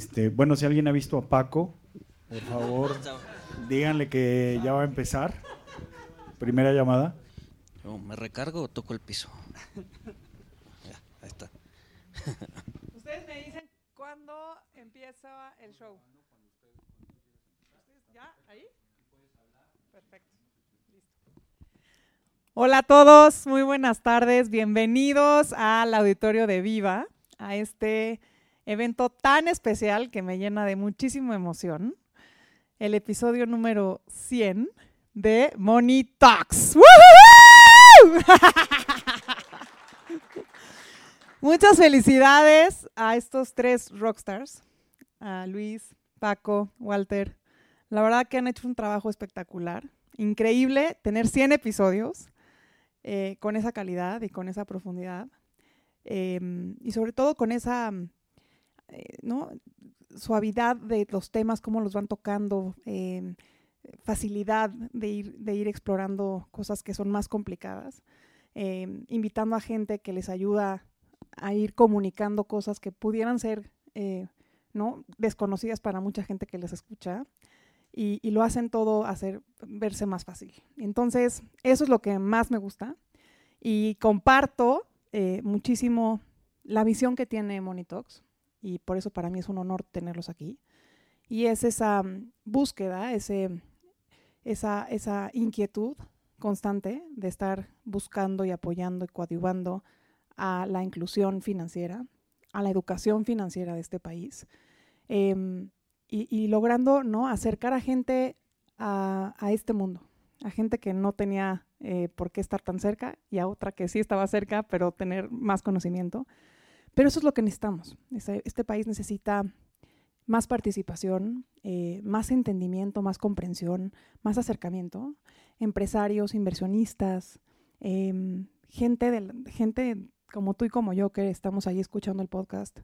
Este, bueno, si alguien ha visto a Paco, por favor, díganle que ya va a empezar. Primera llamada. ¿Me recargo o toco el piso? Ya, ahí está. Ustedes me dicen cuándo empieza el show. ¿Ya? ¿Ahí? Perfecto. Listo. Hola a todos, muy buenas tardes. Bienvenidos al auditorio de Viva, a este evento tan especial que me llena de muchísima emoción. El episodio número 100 de Money Talks. ¡Woohoo! Muchas felicidades a estos tres rockstars, a Luis, Paco, Walter. La verdad que han hecho un trabajo espectacular. Increíble tener 100 episodios eh, con esa calidad y con esa profundidad. Eh, y sobre todo con esa eh, ¿no? suavidad de los temas, cómo los van tocando, eh, facilidad de ir, explorando cosas que son más complicadas, eh, invitando a gente que les ayuda a ir comunicando cosas que pudieran ser eh, ¿no? desconocidas para mucha gente que les escucha. Y, y, lo hacen todo hacer verse más fácil. Entonces, eso es lo que más me gusta. Y comparto eh, muchísimo la visión que tiene Monitox. Y por eso para mí es un honor tenerlos aquí. Y es esa mm, búsqueda, ese, esa, esa inquietud constante de estar buscando y apoyando y coadyuvando a la inclusión financiera, a la educación financiera de este país, y, y, logrando ¿no? acercar a gente a, a, este mundo, a gente que no tenía eh, por qué estar tan cerca y a otra que sí estaba cerca, pero tener más conocimiento. Pero eso es lo que necesitamos. Este, país necesita más participación, eh, más entendimiento, más comprensión, más acercamiento, empresarios, inversionistas, eh, gente, de, gente como tú y como yo que estamos ahí escuchando el podcast,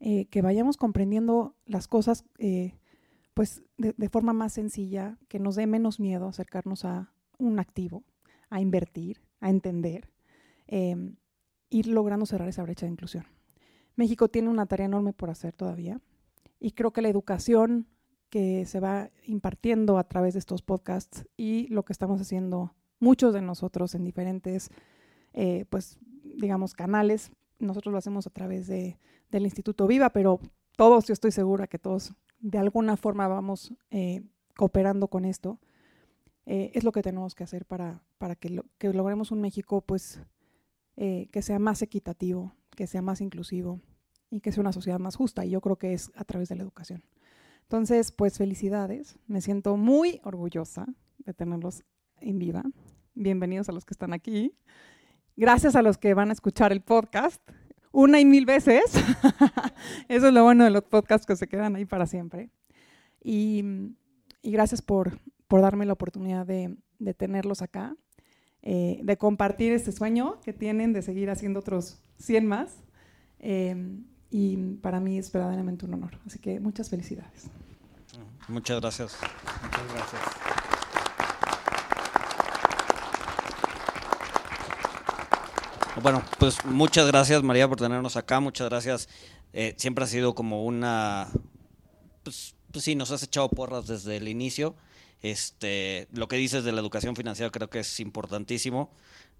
eh, que vayamos comprendiendo las cosas eh, pues de, forma más sencilla, que nos dé menos miedo acercarnos a un activo, a invertir, a entender, ir logrando cerrar esa brecha de inclusión. México tiene una tarea enorme por hacer todavía y creo que la educación que se va impartiendo a través de estos podcasts y lo que estamos haciendo muchos de nosotros en diferentes, eh, pues, digamos, canales. Nosotros lo hacemos a través de, del Instituto Viva, pero todos, yo estoy segura que todos de alguna forma vamos eh, cooperando con esto. Eh, es lo que tenemos que hacer para, para que, que logremos un México, pues, eh, que sea más equitativo, que sea más inclusivo y que sea una sociedad más justa. Y yo creo que es a través de la educación. Entonces, pues felicidades. Me siento muy orgullosa de tenerlos en viva. Bienvenidos a los que están aquí. Gracias a los que van a escuchar el podcast una y mil veces. Eso es lo bueno de los podcasts que se quedan ahí para siempre. Y, y gracias por, por, darme la oportunidad de, de tenerlos acá, eh, de compartir este sueño que tienen de seguir haciendo otros 100 más. Eh, y para mí es verdaderamente un honor. Así que muchas felicidades. Muchas gracias. Muchas gracias. Bueno, pues muchas gracias María por tenernos acá, muchas gracias. Eh, siempre ha sido como una, pues, pues, sí, nos has echado porras desde el inicio. Este, lo que dices de la educación financiera creo que es importantísimo.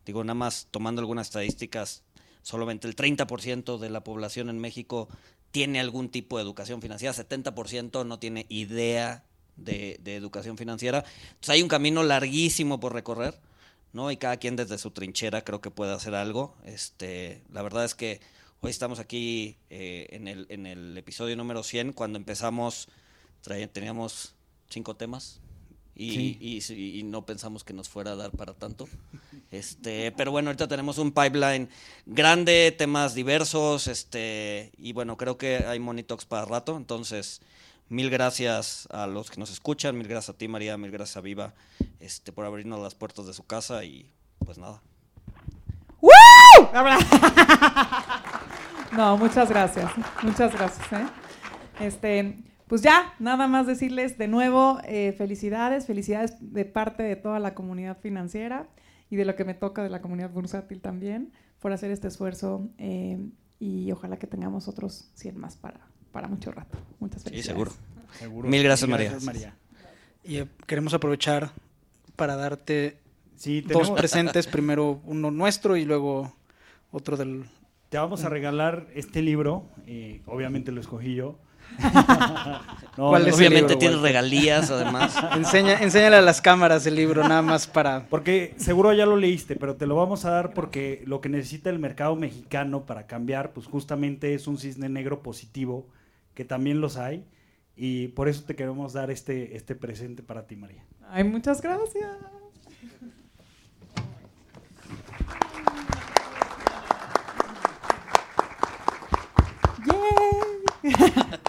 Digo, nada más tomando algunas estadísticas, solamente el 30% de la población en México tiene algún tipo de educación financiera, 70% no tiene idea de, educación financiera. Entonces hay un camino larguísimo por recorrer, ¿no? Y cada quien desde su trinchera creo que puede hacer algo. Este, la verdad es que hoy estamos aquí eh, en, el, en el episodio número 100, cuando empezamos teníamos cinco temas, y, sí. y, y, no pensamos que nos fuera a dar para tanto. Este, pero bueno, ahorita tenemos un pipeline grande, temas diversos, este, y bueno, creo que hay Monitox para rato, entonces mil gracias a los que nos escuchan, mil gracias a ti María, mil gracias a Viva, este, por abrirnos las puertas de su casa y pues nada. ¡Woo! No, muchas gracias, muchas gracias. ¿eh? Este, pues ya, nada más decirles de nuevo eh, felicidades, felicidades de parte de toda la comunidad financiera y de lo que me toca de la comunidad bursátil también por hacer este esfuerzo eh, y ojalá que tengamos otros 100 más para, para mucho rato. Muchas Sí, felicidades. seguro. Seguro. Mil gracias, María. Y eh, queremos aprovechar para darte Sí, dos presentes, primero uno nuestro y luego otro del... te vamos a regalar este libro. eh, obviamente lo escogí yo. No, ¿Cuál no, es el Obviamente libro, tiene regalías, además. Enseña, enséñale a las cámaras el libro, nada más para... Porque seguro ya lo leíste, pero te lo vamos a dar porque lo que necesita el mercado mexicano para cambiar, pues justamente es un cisne negro positivo, que también los hay, y por eso te queremos dar este, este presente para ti, María. Ay, muchas gracias. Yay.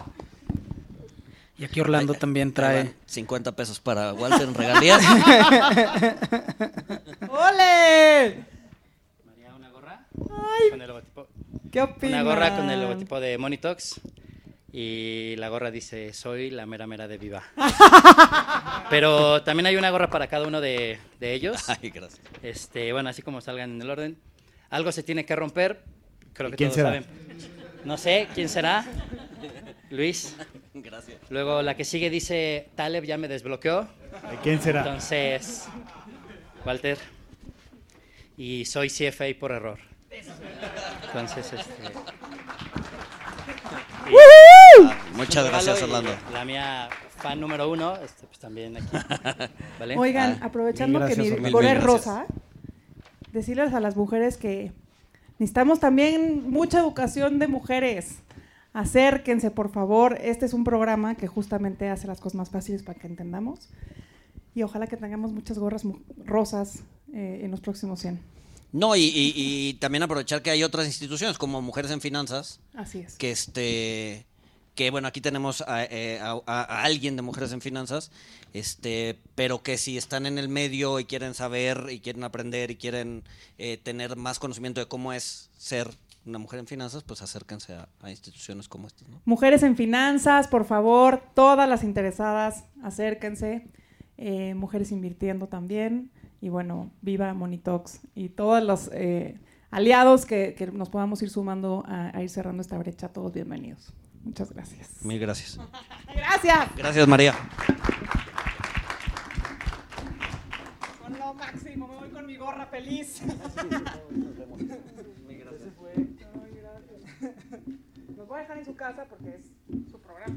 Y aquí Orlando también trae... van, 50 pesos para Walter en regalías. ¡Ole! María, una gorra Ay, con el logotipo. ¿qué opinas? Una gorra con el logotipo de Monitox. Y la gorra dice, soy la mera mera de Viva. Pero también hay una gorra para cada uno de, de ellos. Ay, gracias. Este, bueno, así como salgan en el orden. Algo se tiene que romper. Creo ¿Y que quién todos será? saben. No sé, ¿quién será? Luis. Gracias. Luego la que sigue dice, Taleb ya me desbloqueó. ¿De quién será? Entonces, Walter. Y soy CFA por error. Entonces, este. Muchas un gracias, regalo y Orlando. La mía fan número uno, este, pues también aquí. ¿Vale? Oigan, Ah, aprovechando que gracias, mi Mil es gracias. rosa, decirles a las mujeres que necesitamos también mucha educación de mujeres. Acérquense, por favor. Este es un programa que justamente hace las cosas más fáciles para que entendamos. Y ojalá que tengamos muchas gorras rosas eh, en los próximos 100. No, y, y- y también aprovechar que hay otras instituciones como Mujeres en Finanzas, Así es. que este que bueno aquí tenemos a, eh, a alguien de mujeres en finanzas este pero que si están en el medio y quieren saber y quieren aprender y quieren eh, tener más conocimiento de cómo es ser una mujer en finanzas pues acérquense a, a instituciones como estas ¿no? Mujeres en finanzas, por favor, todas las interesadas, acérquense. Eh, mujeres invirtiendo también. Y bueno, viva Monitox y todos los eh, aliados que, que nos podamos ir sumando a, a ir cerrando esta brecha. Todos bienvenidos. Muchas gracias. mil gracias Gracias. gracias María Con lo máximo, me voy con mi gorra feliz. Voy a dejar en su casa porque es su programa.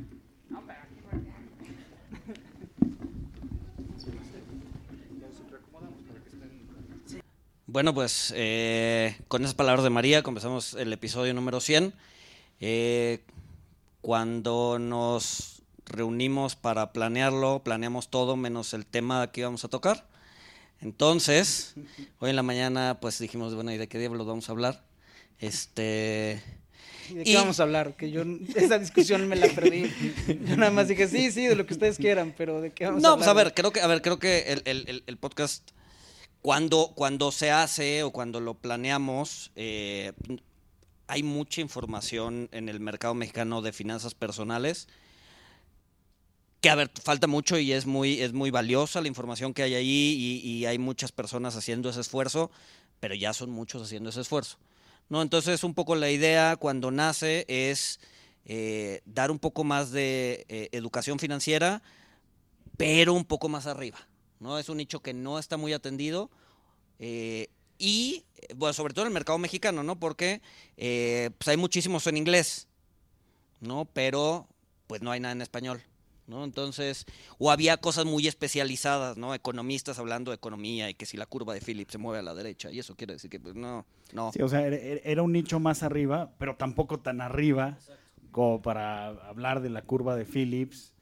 Bueno, pues eh, con esas palabras de María comenzamos el episodio número 100. Eh, cuando nos reunimos para planearlo, planeamos todo menos el tema que íbamos a tocar. Entonces, hoy en la mañana pues dijimos, bueno, ¿y de qué diablos vamos a hablar? Este... ¿Y ¿De qué Y- vamos a hablar? Que yo esa discusión me la perdí. Yo nada más dije, sí, sí, de lo que ustedes quieran, pero ¿de qué vamos a No, hablar? pues a ver, creo que, a ver, creo que el, el- el- el podcast, cuando, cuando se hace o cuando lo planeamos, eh, hay mucha información en el mercado mexicano de finanzas personales. Que a ver, falta mucho y es muy, es muy valiosa la información que hay ahí y, y hay muchas personas haciendo ese esfuerzo, pero ya son muchos haciendo ese esfuerzo. ¿No? Entonces, un poco la idea cuando nace es eh, dar un poco más de eh, educación financiera, pero un poco más arriba. ¿no? Es un nicho que no está muy atendido. eh, y, bueno, sobre todo en el mercado mexicano, ¿no? Porque pues hay muchísimos en inglés, ¿no? Pero pues no hay nada en español, ¿no? Entonces, o había cosas muy especializadas, ¿no? Economistas hablando de economía y que si la curva de Phillips se mueve a la derecha, y eso quiere decir que pues, no, no. O sea, era, era un nicho más arriba, pero tampoco tan arriba como para hablar de la curva de Phillips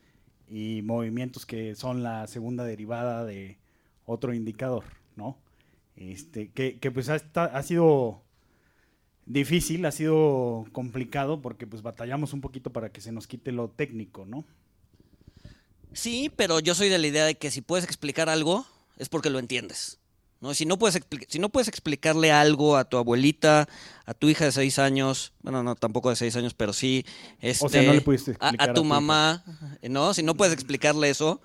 y movimientos que son la segunda derivada de otro indicador, ¿no? Este, que, que pues ha, esta- ha sido difícil, ha sido complicado porque pues batallamos un poquito para que se nos quite lo técnico, ¿no? Sí, pero yo soy de la idea de que si puedes explicar algo es porque lo entiendes. ¿no? Si, no puedes si no puedes explicarle algo a tu abuelita, a tu hija de seis años, bueno, no, tampoco de seis años, pero sí, este, O sea, no le pudiste a- explicar a, a tu hija. mamá, ¿no? Si no puedes explicarle eso,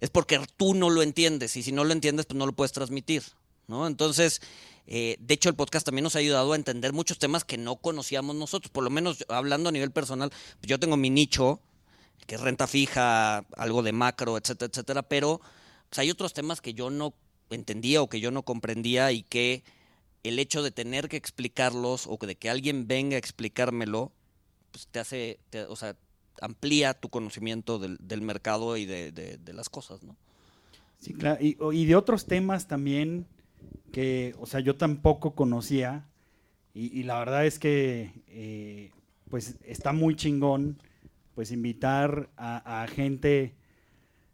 es porque tú no lo entiendes y si no lo entiendes, pues no lo puedes transmitir, ¿no? Entonces, Eh, de hecho, el podcast también nos ha ayudado a entender muchos temas que no conocíamos nosotros. Por lo menos hablando a nivel personal, pues yo tengo mi nicho, que es renta fija, algo de macro, etcétera, etcétera, pero pues, hay otros temas que yo no entendía o que yo no comprendía y que el hecho de tener que explicarlos o de que alguien venga a explicármelo, pues te hace, o sea, amplía tu conocimiento del, mercado y de, las cosas, ¿no? Sí, claro. Y, de otros temas también que, o sea, yo tampoco conocía y, y la verdad es que, eh, pues, está muy chingón, pues, invitar a, gente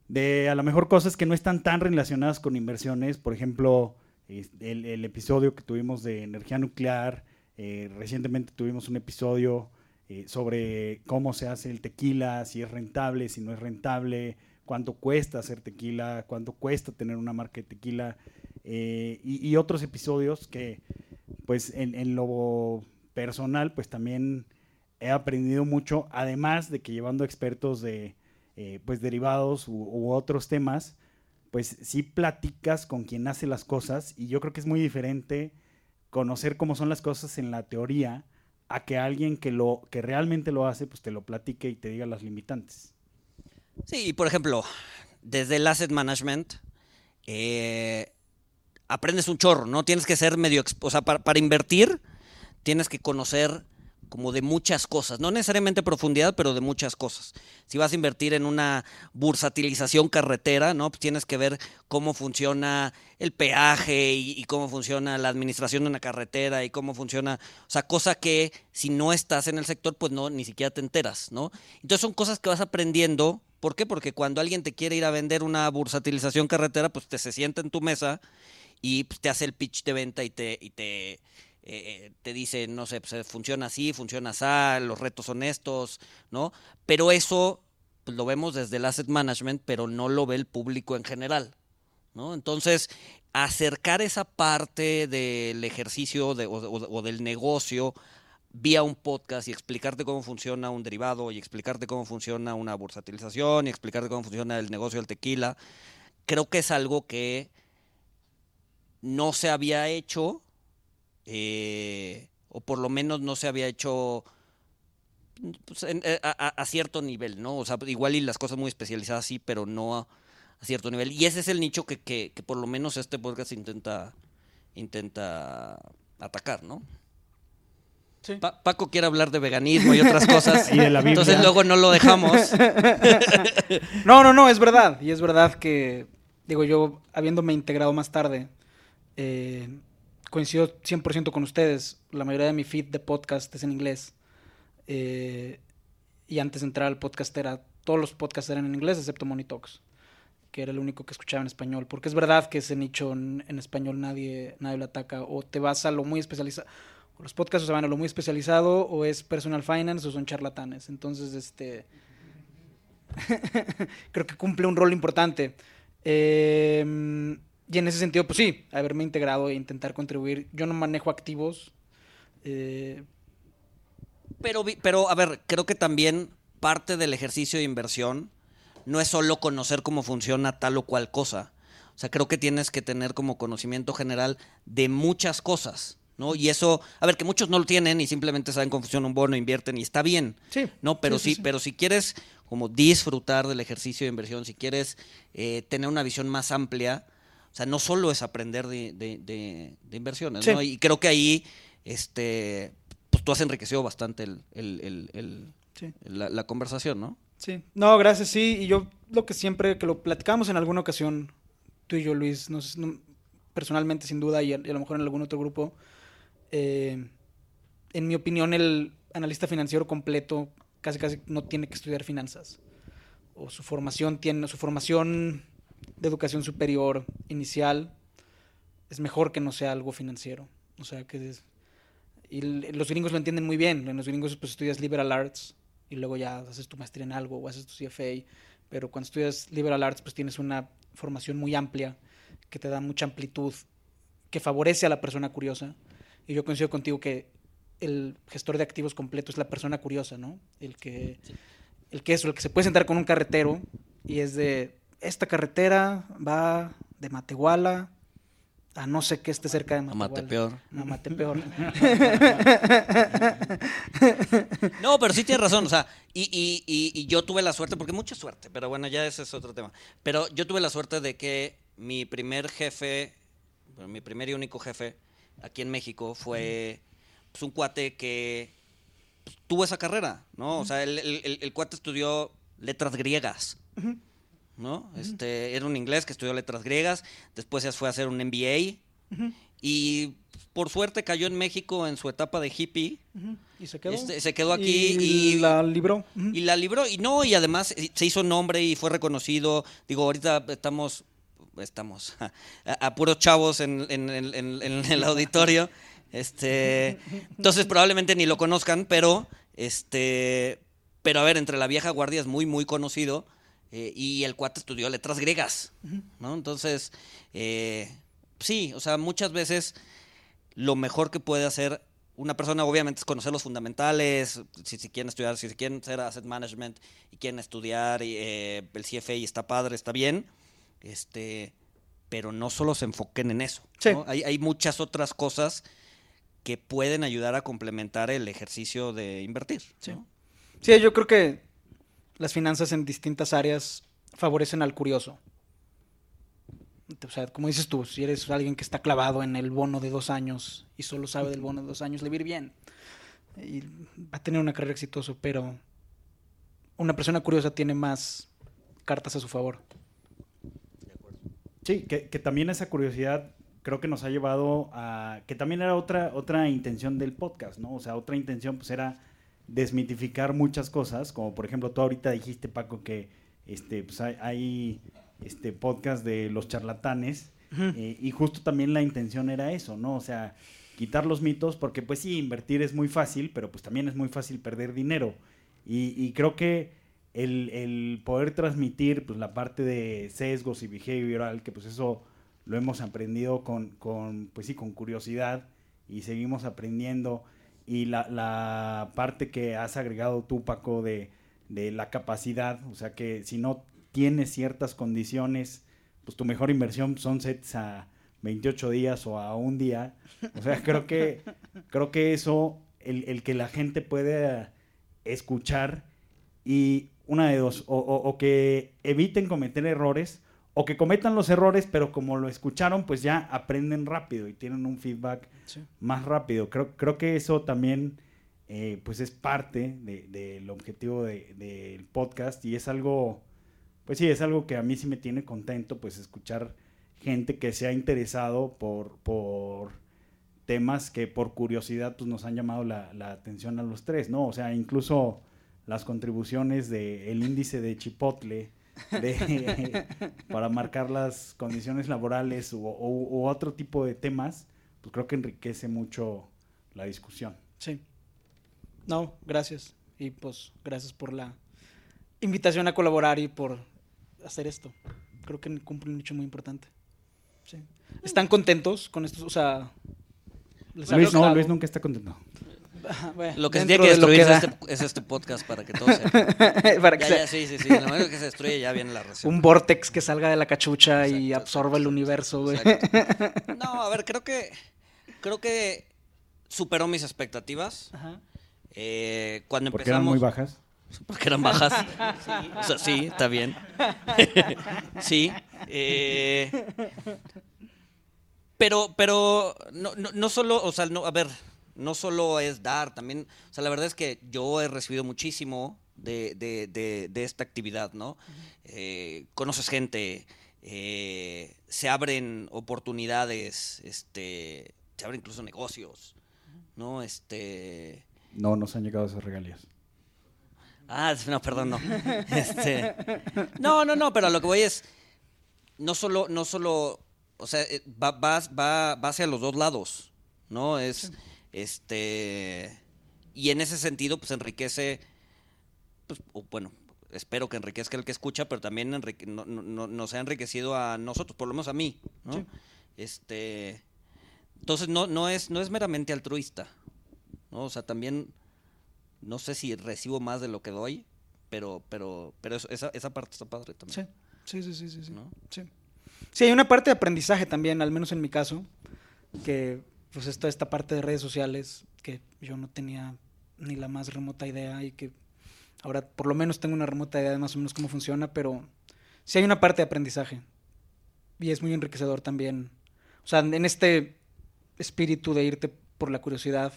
de a lo mejor cosas que no están tan relacionadas con inversiones, por ejemplo, el, episodio que tuvimos de energía nuclear, eh, recientemente tuvimos un episodio eh, sobre cómo se hace el tequila, si es rentable, si no es rentable, cuánto cuesta hacer tequila, cuánto cuesta tener una marca de tequila, eh, y, y, otros episodios que, pues, en, en, lo personal, pues también he aprendido mucho, además de que llevando expertos de, eh, pues, derivados u, otros temas, pues sí platicas con quien hace las cosas y yo creo que es muy diferente conocer cómo son las cosas en la teoría a que alguien que lo que realmente lo hace pues te lo platique y te diga las limitantes. Sí, por ejemplo, desde el asset management eh, aprendes un chorro, ¿no? Tienes que ser medio, o sea, para invertir tienes que conocer como de muchas cosas, no necesariamente profundidad, pero de muchas cosas. Si vas a invertir en una bursatilización carretera, ¿no? Pues tienes que ver cómo funciona el peaje y, cómo funciona la administración de una carretera y cómo funciona, o sea, cosa que si no estás en el sector, pues no, ni siquiera te enteras, ¿no? Entonces son cosas que vas aprendiendo. ¿Por qué? Porque cuando alguien te quiere ir a vender una bursatilización carretera, pues te se sienta en tu mesa y pues, te hace el pitch de venta y te eh, te dice, no sé, pues, funciona así, funciona así, los retos son estos, ¿no? Pero eso pues, lo vemos desde el asset management, pero no lo ve el público en general, ¿no? Entonces, acercar esa parte del ejercicio o, o, del negocio vía un podcast y explicarte cómo funciona un derivado y explicarte cómo funciona una bursatilización y explicarte cómo funciona el negocio del tequila, creo que es algo que no se había hecho eh, o por lo menos no se había hecho pues, en, eh, a, a, cierto nivel, ¿no? O sea, igual y las cosas muy especializadas sí, pero no a, a cierto nivel. Y ese es el nicho que, que, que, por lo menos este podcast intenta, intenta atacar, ¿no? Sí. Pa Paco quiere hablar de veganismo y otras cosas, y de la entonces luego no lo dejamos. no, no, no, es verdad. Y es verdad que, digo, yo habiéndome integrado más tarde, eh, coincido 100% con ustedes. La mayoría de mi feed de podcast es en inglés. Eh, y antes de entrar al podcast era, todos los podcasts eran en inglés excepto Money Talks, que era el único que escuchaba en español. Porque es verdad que ese nicho en, español nadie, nadie lo ataca. O te vas a lo muy especializado. Los podcasts se van a lo muy especializado, o es personal finance, o son charlatanes. Entonces, este. creo que cumple un rol importante. Eh, y en ese sentido, pues sí, haberme integrado e intentar contribuir. Yo no manejo activos. Eh... Pero, pero, a ver, creo que también parte del ejercicio de inversión no es solo conocer cómo funciona tal o cual cosa. O sea, creo que tienes que tener como conocimiento general de muchas cosas. ¿no? Y eso, a ver, que muchos no lo tienen y simplemente saben cómo funciona un bono, invierten y está bien. Sí. ¿no? Pero sí, sí, sí, pero si quieres como disfrutar del ejercicio de inversión, si quieres eh, tener una visión más amplia, o sea, no solo es aprender de, de, de, de inversiones, Sí. ¿no? Y creo que ahí, este, pues tú has enriquecido bastante el, el, el, Sí. la, la, conversación, ¿no? Sí. No, gracias, sí. Y yo lo que siempre, que lo platicamos en alguna ocasión, tú y yo, Luis, no, sé, no, personalmente sin duda, y a, y a, lo mejor en algún otro grupo, eh, en mi opinión, el analista financiero completo casi casi no tiene que estudiar finanzas. O su formación tiene, su formación de educación superior inicial es mejor que no sea algo financiero. O sea, que es, y los gringos lo entienden muy bien. En los gringos pues estudias liberal arts y luego ya haces tu maestría en algo o haces tu CFA, pero cuando estudias liberal arts pues tienes una formación muy amplia que te da mucha amplitud, que favorece a la persona curiosa. Y yo coincido contigo que el gestor de activos completo es la persona curiosa, ¿no? El que, sí. el que es, el que se puede sentar con un carretero y es de, esta carretera va de Matehuala a no sé qué esté cerca de A Matepeor. Matepeor. A Matepeor. No, pero sí tienes razón, o sea, y, y- y- y yo tuve la suerte, porque mucha suerte, pero bueno, ya ese es otro tema. Pero yo tuve la suerte de que mi primer jefe, mi primer y único jefe aquí en México fue pues, un cuate que pues, tuvo esa carrera, ¿no? O sea, el, el- el- el cuate estudió letras griegas. ¿No? Este, era un inglés que estudió letras griegas, después ya fue a hacer un MBA y por suerte cayó en México en su etapa de hippie Y se quedó. Este, se quedó aquí y, y, la libró. Y la libró. Y no, y además eh, se hizo nombre y fue reconocido. Digo, ahorita estamos, estamos a, a puros chavos en- en- en el auditorio. Este, entonces probablemente ni lo conozcan, pero este, pero a ver, entre la vieja guardia es muy, muy conocido. Eh, y el cuate estudió letras griegas, ¿no? Entonces, eh, sí, o sea, muchas veces lo mejor que puede hacer una persona, obviamente, es conocer los fundamentales, si, si quieren estudiar, si quieren hacer asset management y quieren estudiar eh, el CFA está padre, está bien, este, pero no solo se enfoquen en eso. Sí. ¿no? Hay, hay muchas otras cosas que pueden ayudar a complementar el ejercicio de invertir. Sí. ¿no? Sí, yo creo que las finanzas en distintas áreas favorecen al curioso. O sea, como dices tú, si eres alguien que está clavado en el bono de dos años y solo sabe del bono de dos años, le bien. Y va a tener una carrera exitosa, pero una persona curiosa tiene más cartas a su favor. Sí, que, que también esa curiosidad creo que nos ha llevado a... que también era otra, otra intención del podcast, ¿no? O sea, otra intención pues era desmitificar muchas cosas, como por ejemplo tú ahorita dijiste, Paco, que este, pues hay, hay este podcast de los charlatanes eh, y justo también la intención era eso, ¿no? O sea, quitar los mitos, porque pues sí, invertir es muy fácil, pero pues también es muy fácil perder dinero. Y, y creo que el, el poder transmitir pues la parte de sesgos y behavioral, que pues eso lo hemos aprendido con, con pues sí, con curiosidad y seguimos aprendiendo. Y la, la parte que has agregado tú, Paco, de, de la capacidad, o sea que si no tienes ciertas condiciones, pues tu mejor inversión son sets a 28 días o a un día. O sea, creo que, creo que eso, el, el que la gente pueda escuchar y una de dos, o, o- o que eviten cometer errores, o que cometan los errores, pero como lo escucharon, pues ya aprenden rápido y tienen un feedback Sí. más rápido. Creo, creo que eso también eh, pues es parte de- del objetivo de- del podcast y es algo, pues sí, es algo que a mí sí me tiene contento, pues escuchar gente que se ha interesado por, por temas que por curiosidad pues nos han llamado la, la atención a los tres, ¿no? O sea, incluso las contribuciones del índice de Chipotle de, para marcar las condiciones laborales u otro tipo de temas, pues creo que enriquece mucho la discusión. Sí. No, gracias. Y pues gracias por la invitación a colaborar y por hacer esto. Creo que cumple un hecho muy importante. Sí. ¿Están contentos con estos? O sea, ¿les ha Luis, no? Luis nunca está contento. Bueno, Lo que se tiene que de lo destruir es, este, es este podcast para que todo sea. Para que Ya, sea ya, sí, sí, sí. Lo único que se destruye ya viene la receta. un vortex que salga de la cachucha y Exacto, absorba el universo, güey. Exacto. No, a ver, creo que creo que superó mis expectativas. Ajá. Eh, cuando Porque eran empezamos, muy bajas. porque eran bajas. Sí, o sea, sí, está bien. sí. eh, pero, pero no, no, no solo, o sea, no, a ver, no solo es dar, también, o sea, la verdad es que yo he recibido muchísimo de, de- de- de esta actividad, ¿no? Eh, conoces gente, eh, se abren oportunidades, este, se abren incluso negocios, ¿no? Este, No nos han llegado esas regalías. Ah, no, perdón, no. Este, no, no, no, pero a lo que voy es, no solo, no solo, o sea, eh, va, va, va, va hacia los dos lados, ¿no? Es, este, y en ese sentido, pues enriquece, pues, bueno, espero que enriquezca el que escucha, pero también enrique- no- no- no- nos ha enriquecido a nosotros, por lo menos a mí, ¿no? Sí. Este, entonces no, no es, no es meramente altruista, ¿no? O sea, también no sé si recibo más de lo que doy, pero, pero, pero eso- esa, esa parte está padre también. Sí, sí, sí, sí, sí. sí. ¿No? Sí. Sí, hay una parte de aprendizaje también, al menos en mi caso, que pues es toda esta parte de redes sociales que yo no tenía ni la más remota idea y que ahora por lo menos tengo una remota idea de más o menos cómo funciona, pero sí hay una parte de aprendizaje y es muy enriquecedor también. O sea, en este espíritu de irte por la curiosidad,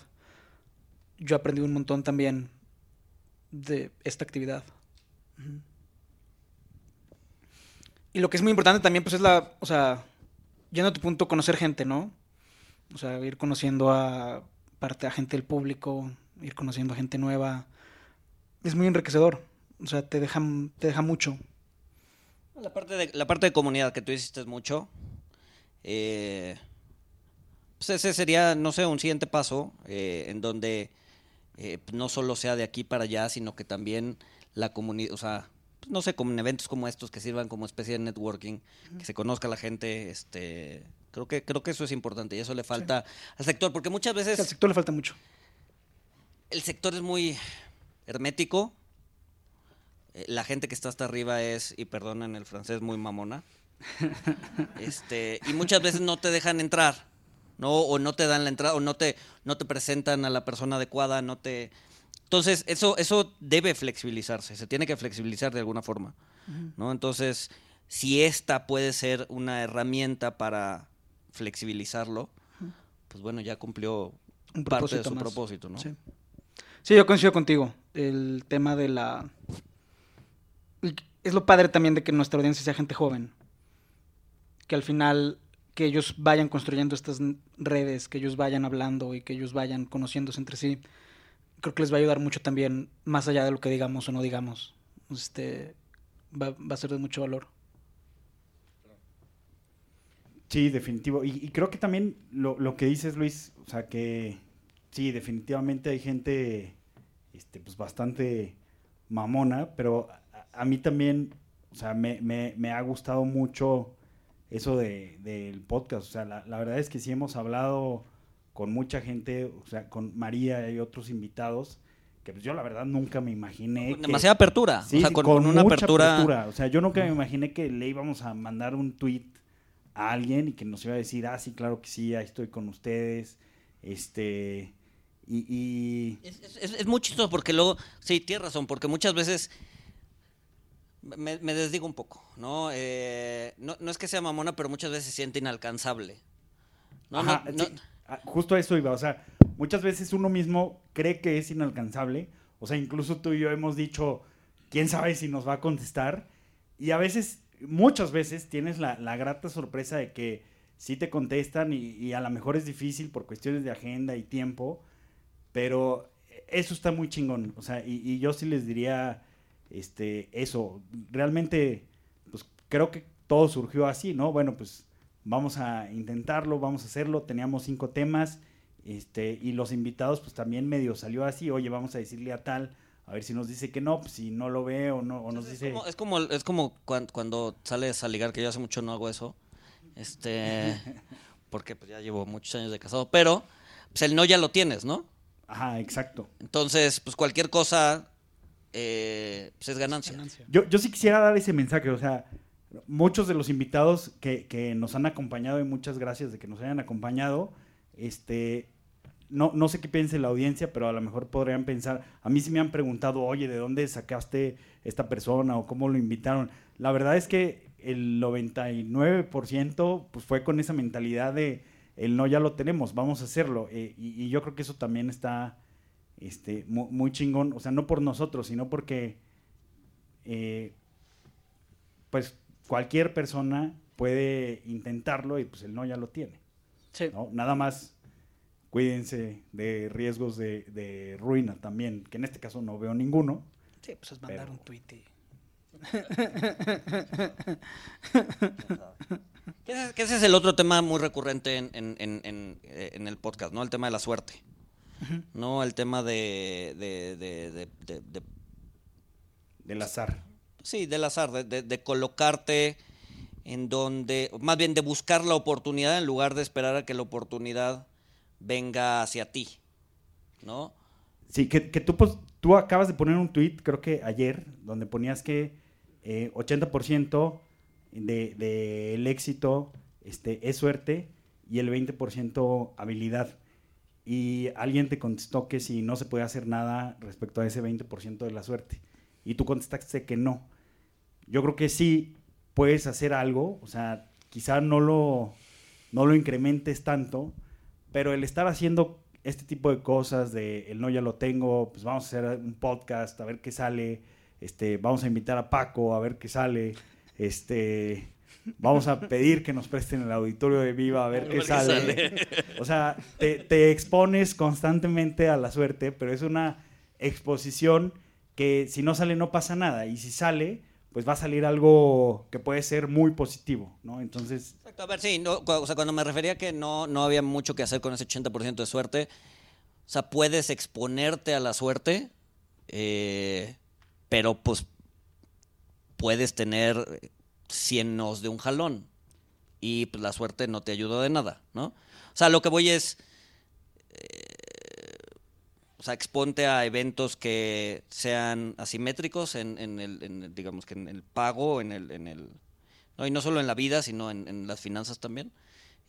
yo aprendí un montón también de esta actividad. Y lo que es muy importante también, pues es la, o sea, yendo a tu punto, conocer gente, ¿no? O sea, ir conociendo a parte a gente del público, ir conociendo a gente nueva. Es muy enriquecedor. O sea, te deja, te deja mucho. La parte de, la parte de comunidad que tú hiciste mucho, eh, pues ese sería, no sé, un siguiente paso eh, en donde eh, no solo sea de aquí para allá, sino que también la comunidad, o sea, pues, no sé, como en eventos como estos que sirvan como especie de networking, que se conozca la gente, este, creo que creo que eso es importante y eso le falta al sector, porque muchas veces Al sector le falta mucho. el sector es muy hermético. Eh, La gente que está hasta arriba es, y perdonen el francés, muy mamona. Este, y muchas veces no te dejan entrar, ¿no? O no te dan la entrada, o no te, no te presentan a la persona adecuada, no te. Entonces, eso, eso debe flexibilizarse, se tiene que flexibilizar de alguna forma. ¿no? Entonces, si esta puede ser una herramienta para flexibilizarlo, pues bueno, ya cumplió Un parte de su más. propósito, ¿no? Sí. Sí, yo coincido contigo. El tema de la... Es lo padre también de que nuestra audiencia sea gente joven. Que al final, que ellos vayan construyendo estas redes, que ellos vayan hablando y que ellos vayan conociéndose entre sí. Creo que les va a ayudar mucho también, más allá de lo que digamos o no digamos. Este, va, va a ser de mucho valor. Sí, definitivo. Y, y creo que también lo, lo que dices, Luis, o sea, que sí, definitivamente hay gente este, pues bastante mamona, pero a, a mí también, o sea, me, me- me ha gustado mucho eso de, del podcast. O sea, la, la verdad es que sí hemos hablado con mucha gente, o sea, con María y otros invitados, que pues yo la verdad nunca me imaginé. Con que- demasiada apertura. Sí, o sea, con, con una mucha apertura. O sea, yo nunca me imaginé que le íbamos a mandar un tweet a alguien y que nos iba a decir, ah, sí, claro que sí, ahí estoy con ustedes. Este. Y. y- Es, es- muy chistoso porque luego, sí, tienes razón, porque muchas veces me, me desdigo un poco, ¿no? Eh, ¿no? No es que sea mamona, pero muchas veces se siente inalcanzable. No, Ajá, no, sí, ah, justo a eso iba. O sea, muchas veces uno mismo cree que es inalcanzable. O sea, incluso tú y yo hemos dicho, quién sabe si nos va a contestar. Y a veces, muchas veces, tienes la, la grata sorpresa de que sí te contestan y, a lo mejor es difícil por cuestiones de agenda y tiempo. Pero eso está muy chingón. O sea, y, y yo sí les diría este, eso. Realmente, pues creo que todo surgió así, ¿no? Bueno, pues vamos a intentarlo, vamos a hacerlo. Teníamos cinco temas. Este, y los invitados, pues también medio salió así, oye, vamos a decirle a tal, a ver si nos dice que no, pues si no lo ve o no, o nos es, dice. como, es como es como cuan- cuando, sales a ligar, que yo hace mucho no hago eso. Este, porque pues ya llevo muchos años de casado, pero pues el no ya lo tienes, ¿no? Ajá, exacto. Entonces, pues cualquier cosa eh, pues es ganancia. Ganancia. Yo, yo sí quisiera dar ese mensaje, o sea, muchos de los invitados que, que nos han acompañado, y muchas gracias de que nos hayan acompañado, este, no, no sé qué piense la audiencia, pero a lo mejor podrían pensar, a mí sí me han preguntado, oye, ¿de dónde sacaste esta persona o cómo lo invitaron? La verdad es que el 99% pues fue con esa mentalidad de, el no ya lo tenemos, vamos a hacerlo, eh, y, y yo creo que eso también está este, mu- muy, chingón, o sea, no por nosotros, sino porque eh, pues cualquier persona puede intentarlo y pues el no ya lo tiene. Sí. ¿no? Nada más cuídense de riesgos de, de ruina también, que en este caso no veo ninguno. Sí, pues es mandar Pero- un tweet y... Que ese, que ese es el otro tema muy recurrente en, en- en- en, eh, en el podcast, ¿no? El tema de la suerte. ¿No? El tema de, de- de- de- de- de- Del azar. sí, del azar, de, de- de colocarte en donde, más bien de buscar la oportunidad en lugar de esperar a que la oportunidad venga hacia ti, ¿no? Sí, que, que tú, pues, tú acabas de poner un tweet, creo que ayer, donde ponías que eh, 80% del de, el éxito este, es suerte y el 20% habilidad. Y alguien te contestó que si no se puede hacer nada respecto a ese 20% de la suerte. Y tú contestaste que no. Yo creo que sí puedes hacer algo, o sea, quizá no lo, no lo incrementes tanto, pero el estar haciendo este tipo de cosas de el no ya lo tengo, pues vamos a hacer un podcast, a ver qué sale, este, vamos a invitar a Paco a ver qué sale, este, vamos a pedir que nos presten el auditorio de Viva a ver qué sale. O sea, te, te expones constantemente a la suerte, pero es una exposición que si no sale no pasa nada y si sale pues va a salir algo que puede ser muy positivo, ¿no? Entonces... Exacto, a ver, sí, o sea, cuando me refería que no, no había mucho que hacer con ese 80% de suerte, o sea, puedes exponerte a la suerte, eh, pero pues puedes tener cienos de un jalón y pues, la suerte no te ayuda de nada, ¿no? O sea, lo que voy es... O sea, exponte a eventos que sean asimétricos en, el, digamos que en el pago, en el, en el, no, y no solo en la vida, sino en, las finanzas también,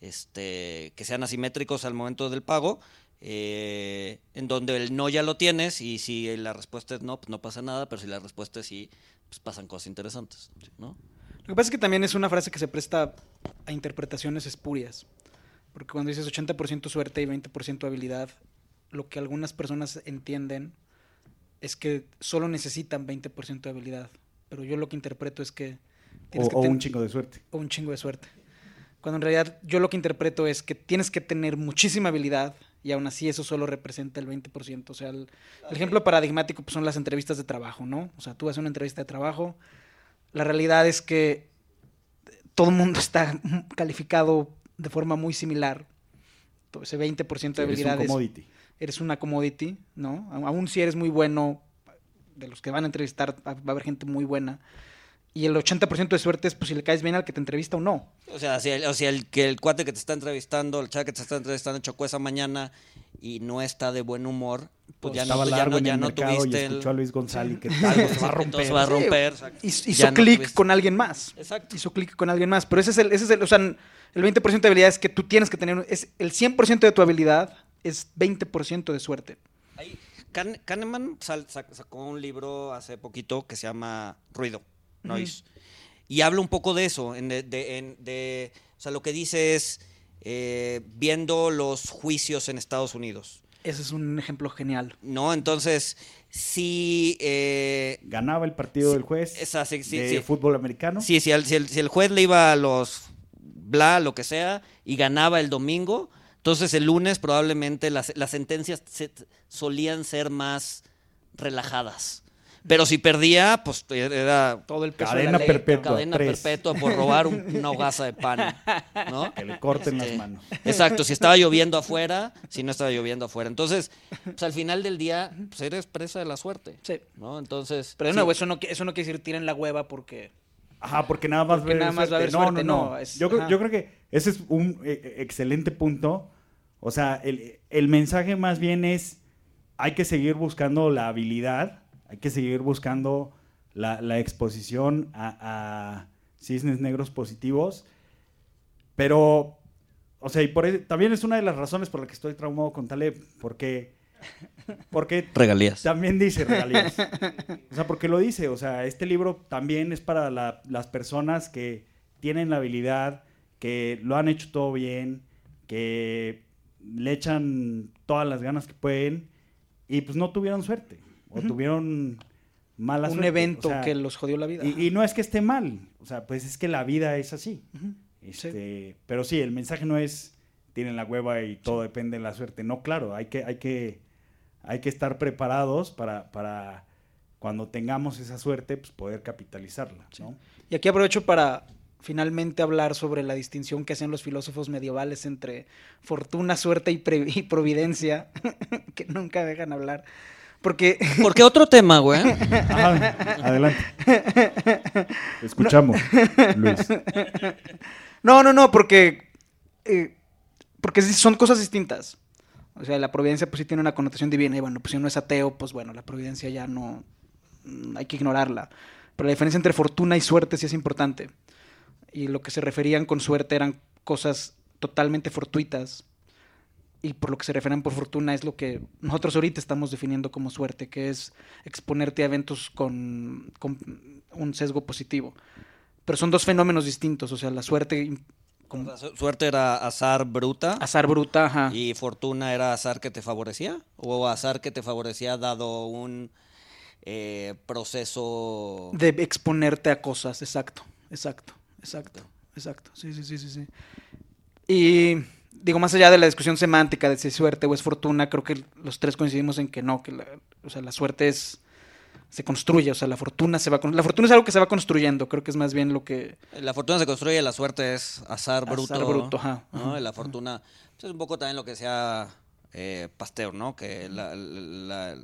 este, que sean asimétricos al momento del pago, eh, en donde el no ya lo tienes y si la respuesta es no, pues no pasa nada, pero si la respuesta es sí, pues pasan cosas interesantes, ¿no? Lo que pasa es que también es una frase que se presta a interpretaciones espurias, porque cuando dices 80% suerte y 20% habilidad, lo que algunas personas entienden es que solo necesitan 20% de habilidad. Pero yo lo que interpreto es que... Tienes o, un chingo de suerte. O un chingo de suerte. Cuando en realidad yo lo que interpreto es que tienes que tener muchísima habilidad y aún así eso solo representa el 20%. O sea, el, ejemplo paradigmático pues, son las entrevistas de trabajo, ¿no? O sea, tú haces una entrevista de trabajo, la realidad es que todo el mundo está calificado de forma muy similar. ese 20% de habilidades eres una commodity, ¿no? Aún si eres muy bueno, de los que van a entrevistar va a haber gente muy buena. Y el 80% de suerte es pues si le caes bien al que te entrevista o no. O sea, si el, o sea, el, que el cuate que te está entrevistando, el chavo que te está entrevistando chocó esa mañana y no está de buen humor, pues, ya, no, ya no, ya no tuviste y escuchó a Luis González que algo se va a romper. Se va a romper. hizo clic con alguien más. Exacto. Hizo clic con alguien más. Pero ese es el, ese es el, o sea, el 20% de habilidad es que tú tienes que tener, es el 100% de tu habilidad es 20% de suerte. Kahneman sacó un libro hace poquito que se llama Ruido, Noise. Y habla un poco de eso. de, o sea, lo que dice es eh, viendo los juicios en Estados Unidos. Ese es un ejemplo genial. No, entonces, si... Eh, Ganaba el partido del juez esa, sí, de fútbol americano. Sí, si el, si el juez le iba a los bla, lo que sea, y ganaba el domingo, entonces el lunes probablemente las, sentencias solían ser más relajadas. Pero si perdía, pues era todo el peso cadena perpetua, cadena perpetua por robar una hogaza de pan, ¿no? Que le corten las este, manos. Exacto, si estaba lloviendo afuera, si no estaba lloviendo afuera. Entonces, pues al final del día, pues eres presa de la suerte. Sí. ¿no? Entonces. Pero de nuevo, eso no, eso no quiere decir tiren la hueva porque. Ajá, porque nada más, nada más va a haber no, suerte. No, no, yo, creo, yo creo que ese es un eh, excelente punto o sea, el, mensaje más bien es, hay que seguir buscando la habilidad, hay que seguir buscando la, exposición a, cisnes negros positivos, pero, o sea, y por también es una de las razones por las que estoy traumado con Taleb, porque... Porque regalías. También dice regalías. O sea, porque lo dice. O sea, este libro también es para las personas que tienen la habilidad, que lo han hecho todo bien, que le echan todas las ganas que pueden y pues no tuvieron suerte o tuvieron mala Un evento que los jodió la vida. Y, no es que esté mal, o sea, pues es que la vida es así. este, Pero sí, el mensaje no es tienen la hueva y todo depende de la suerte. No, claro, hay que, hay que, hay que estar preparados para, para cuando tengamos esa suerte, pues poder capitalizarla. Y aquí aprovecho para finalmente hablar sobre la distinción que hacen los filósofos medievales entre fortuna, suerte y, providencia, que nunca dejan hablar. Porque... qué otro tema, güey. adelante. Escuchamos, Luis. No, no, no, porque, eh, porque son cosas distintas. O sea, la providencia pues sí tiene una connotación divina y bueno, pues si uno es ateo, pues bueno, la providencia ya no, hay que ignorarla. Pero la diferencia entre fortuna y suerte sí es importante. Y lo que se referían con suerte eran cosas totalmente fortuitas. Y por lo que se refieren por fortuna es lo que nosotros ahorita estamos definiendo como suerte, que es exponerte a eventos con, con un sesgo positivo. Pero son dos fenómenos distintos, o sea, la suerte, con Suerte era azar bruta azar bruta, ajá. y fortuna era azar que te favorecía o azar que te favorecía dado un eh, proceso de exponerte a cosas, exacto, exacto, exacto, exacto, sí, sí, sí, sí, sí. Y digo, más allá de la discusión semántica de si es suerte o es fortuna, creo que los tres coincidimos en que no, que la, o sea, la suerte es se construye, o sea, la fortuna se va con- la fortuna es algo que se va construyendo, creo que es más bien lo que La fortuna se construye, la suerte es azar bruto. Azar bruto, ajá, ¿no? ajá, La fortuna pues, es un poco también lo que decía eh, Pasteur, ¿no? Que la- la-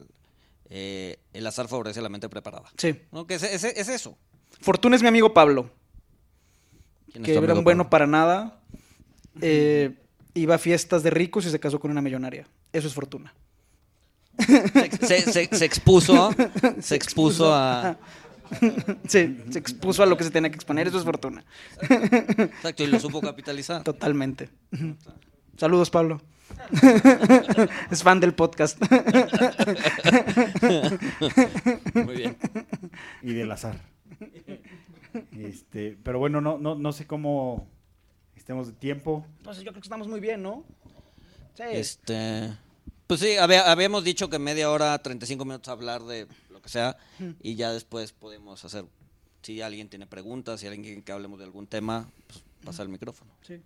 eh, el azar favorece a la mente preparada. sí. ¿no? Que es, es- es eso. Fortuna es mi amigo Pablo, ¿Quién es que era un bueno para nada, eh, iba a fiestas de ricos y se casó con una millonaria. Eso es fortuna. Se, se- se- se expuso, se expuso a... Sí, se expuso a lo que se tenía que exponer, eso es fortuna. Exacto, y lo supo capitalizar. Totalmente. Saludos, Pablo. es fan del podcast. Muy bien. y del azar. Este, pero bueno, no, no, no sé cómo estemos de tiempo. Entonces yo creo que estamos muy bien, ¿no? Sí. Este, pues sí, había- habíamos dicho que media hora, 35 minutos a hablar de lo que sea y ya después podemos hacer, si alguien tiene preguntas, si alguien quiere que hablemos de algún tema, pues pasa el micrófono. Sí.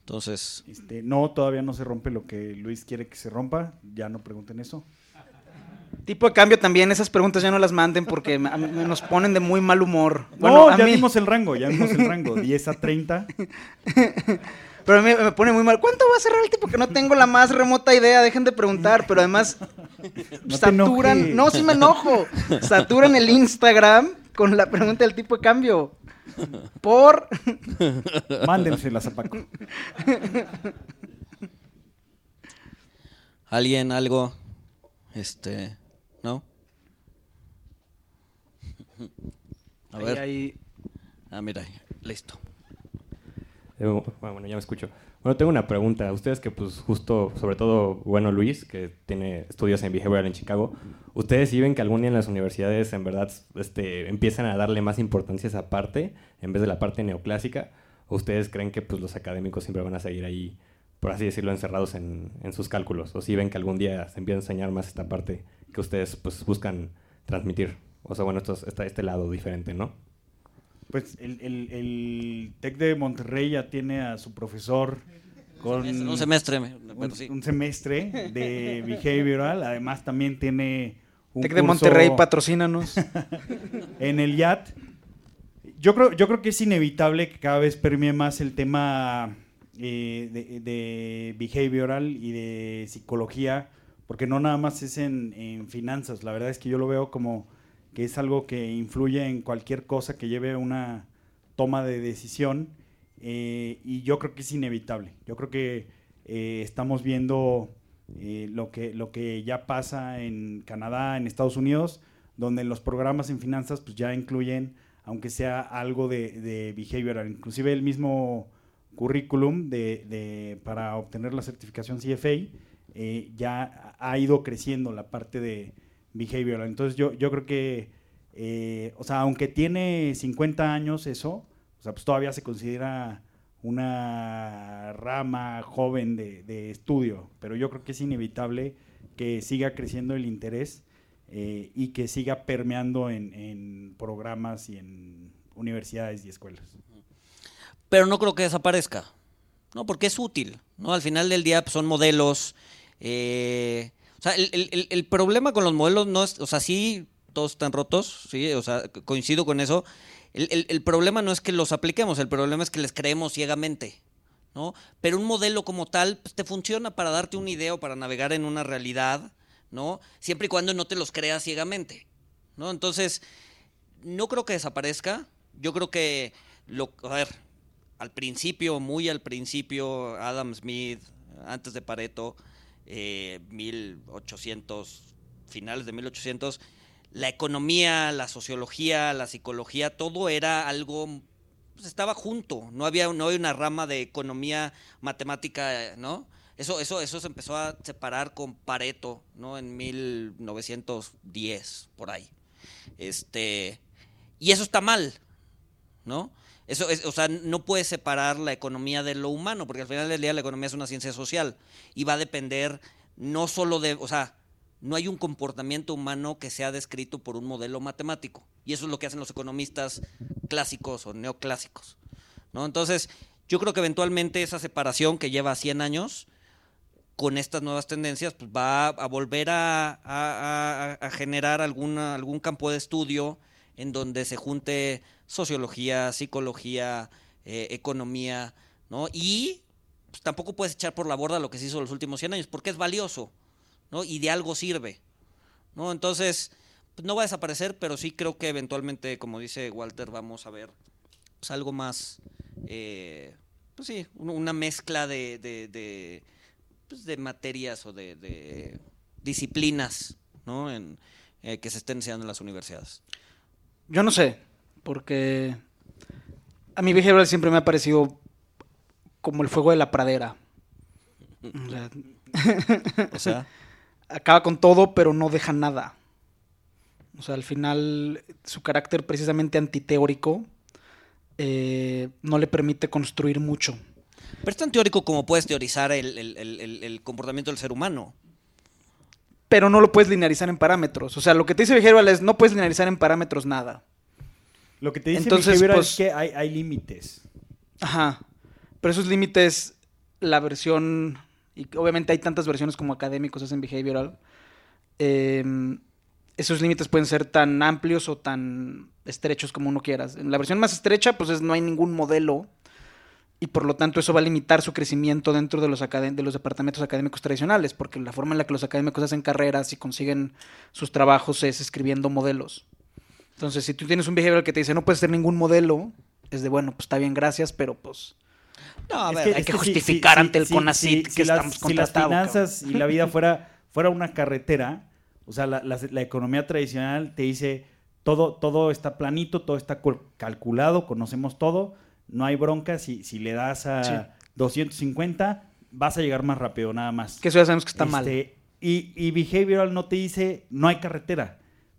Entonces, Este, no, todavía no se rompe lo que Luis quiere que se rompa. Ya no pregunten eso. Tipo de cambio también, esas preguntas ya no las manden porque nos ponen de muy mal humor. No, Bueno, a ya mí, vimos el rango, ya vimos el rango. 10 a 30. pero a mí me pone muy mal. ¿Cuánto va a cerrar el tipo? Que no tengo la más remota idea, dejen de preguntar, pero además No saturan, no, sí me enojo, saturan el Instagram con la pregunta del tipo de cambio. Por... Mándenselas a Paco. ¿alguien algo? Este, ¿no? A Ahí, ver. ahí. Ah, mira, listo. Eh, Bueno, ya me escucho. Bueno, tengo una pregunta. Ustedes que, pues, justo, sobre todo, bueno, Luis, que tiene estudios en Behavioral en Chicago, ¿ustedes sí ven que algún día en las universidades, en verdad, este, empiezan a darle más importancia a esa parte en vez de la parte neoclásica? ¿O ustedes creen que, pues, los académicos siempre van a seguir ahí, por así decirlo, encerrados en, en sus cálculos? ¿O sí ven que algún día se empieza a enseñar más esta parte que ustedes, pues, buscan transmitir? O sea, bueno, esto es- está este lado diferente, ¿no? Pues el, el, el TEC de Monterrey ya tiene a su profesor con Un semestre, me- un, sí. un semestre de behavioral. Además también tiene un Tec de curso Monterrey, patrocínanos. en el YAT. Yo creo, yo creo que es inevitable que cada vez permee más el tema eh, de, de behavioral y de psicología, porque no nada más es en, finanzas. La verdad es que yo lo veo como que es algo que influye en cualquier cosa que lleve una toma de decisión eh, y yo creo que es inevitable. Yo creo que eh, estamos viendo eh, lo, que, lo que ya pasa en Canadá, en Estados Unidos, donde los programas en finanzas pues ya incluyen, aunque sea algo de, de behavioral, inclusive el mismo currículum de- para obtener la certificación CFA eh, ya ha ido creciendo la parte de behavioral. Entonces yo, yo creo que, eh, o sea, aunque tiene 50 años eso, o sea, pues todavía se considera una rama joven de, estudio, pero yo creo que es inevitable que siga creciendo el interés eh, y que siga permeando en, en programas y en universidades y escuelas. pero no creo que desaparezca, ¿no? Porque es útil, ¿no? Al final del día pues, son modelos. Eh, o sea, el, problema con los modelos no es, o sea, sí, todos están rotos, sí, o sea, co- coincido con eso. El problema no es que los apliquemos, el problema es que les creemos ciegamente, ¿no? Pero un modelo como tal, pues te funciona para darte una idea o para navegar en una realidad, ¿no? Siempre y cuando no te los creas ciegamente, ¿no? Entonces, no creo que desaparezca. Yo creo que, lo, a ver, al principio, muy al principio, Adam Smith, antes de Pareto, eh, 1800, finales de 1800, la economía, la sociología, la psicología, todo era algo pues, estaba junto, no había, no había una rama de economía matemática, ¿no? Eso, eso, eso se empezó a separar con Pareto, ¿no? En 1910, por ahí. Este, y eso está mal, ¿no? Eso es, o sea, no puedes separar la economía de lo humano, porque al final del día la economía es una ciencia social y va a depender no solo de, o sea, no hay un comportamiento humano que sea descrito por un modelo matemático. Y eso es lo que hacen los economistas clásicos o neoclásicos. ¿no? Entonces, yo creo que eventualmente esa separación que lleva 100 años, con estas nuevas tendencias, pues va a volver a, a, generar algún campo de estudio en donde se junte sociología, psicología, eh, economía, ¿no? Y pues, tampoco puedes echar por la borda lo que se hizo los últimos 100 años, porque es valioso, ¿no? Y de algo sirve, ¿no? Entonces, pues, no va a desaparecer, pero sí creo que eventualmente, como dice Walter, vamos a ver pues, algo más, eh, pues sí, una mezcla de, pues, de materias o de, de disciplinas, ¿no? En, eh, que se estén enseñando en las universidades. Yo no sé, porque a mí behavioral siempre me ha parecido como el fuego de la pradera. O sea, O sea, acaba con todo, pero no deja nada. O sea, al final su carácter precisamente antiteórico eh, no le permite construir mucho. pero es tan teórico como puedes teorizar el, el- el- el- el comportamiento del ser humano. Pero no lo puedes linearizar en parámetros. O sea, lo que te dice behavioral es no puedes linearizar en parámetros nada. Lo que te dice Entonces, behavioral pues- es que hay, hay límites. Ajá. Pero esos límites, la versión, y obviamente hay tantas versiones como académicos hacen behavioral, eh, esos límites pueden ser tan amplios o tan estrechos como uno quieras. En la versión más estrecha, pues es, no hay ningún modelo y por lo tanto eso va a limitar su crecimiento dentro de los, de los departamentos académicos tradicionales, porque la forma en la que los académicos hacen carreras y consiguen sus trabajos es escribiendo modelos. Entonces, si tú tienes un behavioral que te dice no puedes hacer ningún modelo, es de bueno, pues está bien, gracias, pero pues No, a Es ver, que- hay es que justificar si- ante el CONACYT si- que las- estamos Si las finanzas y la vida fuera, fuera una carretera, o sea, la, la- la economía tradicional te dice todo, todo está planito, todo está cul- calculado, conocemos todo, no hay bronca. Si, si le das a Sí. 250, vas a llegar más rápido, nada más. Que eso ya sabemos que está mal. Este, Y, y behavioral no te dice, no hay carretera.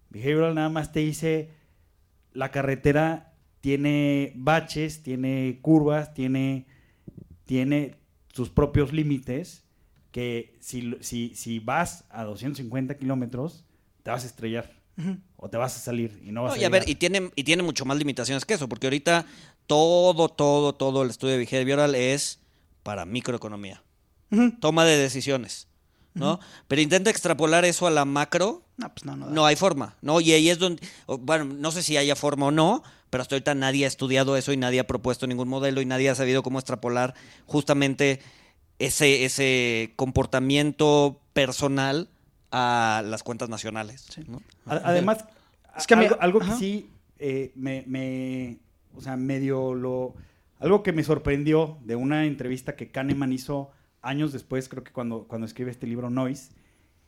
Behavioral nada más te dice, la carretera tiene baches, tiene curvas, tiene, tiene sus propios límites, que si, si, si vas a 250 kilómetros, te vas a estrellar o te vas a salir y no vas No, a y a ver, y tiene, y tiene mucho más limitaciones que eso, porque ahorita todo, todo, todo el estudio de behavioral es para microeconomía. Toma de decisiones, ¿no? Pero intenta extrapolar eso a la macro, No, pues no, no. da. no hay forma, ¿no? Y ahí es donde, bueno, no sé si haya forma o no, pero hasta ahorita nadie ha estudiado eso y nadie ha propuesto ningún modelo y nadie ha sabido cómo extrapolar justamente ese, ese comportamiento personal a las cuentas nacionales. Además, Es que algo, algo que sí eh, me, me- o sea, medio lo, algo que me sorprendió de una entrevista que Kahneman hizo años después, creo que cuando, cuando escribe este libro Noise,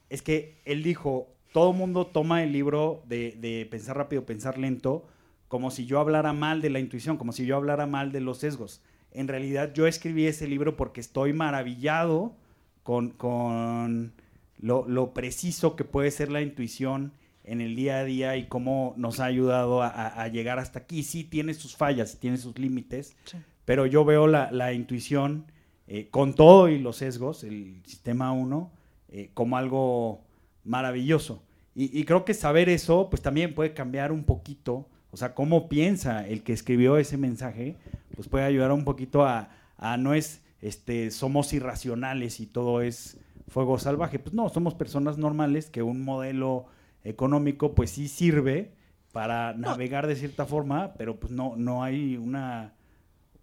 es que él dijo, todo mundo toma el libro de, de Pensar rápido, pensar lento, como si yo hablara mal de la intuición, como si yo hablara mal de los sesgos. En realidad yo escribí ese libro porque estoy maravillado con, con lo, lo preciso que puede ser la intuición en el día a día y cómo nos ha ayudado a, a- a llegar hasta aquí. Sí tiene sus fallas, tiene sus límites, Sí. pero yo veo la, la intuición eh, con todo y los sesgos, el sistema 1, eh, como algo maravilloso. Y, y creo que saber eso, pues también puede cambiar un poquito, o sea, cómo piensa el que escribió ese mensaje, pues puede ayudar un poquito a, a no es, este, somos irracionales y todo es fuego salvaje. Pues no, somos personas normales que un modelo económico, pues sí sirve para navegar de cierta forma, pero pues no, no hay una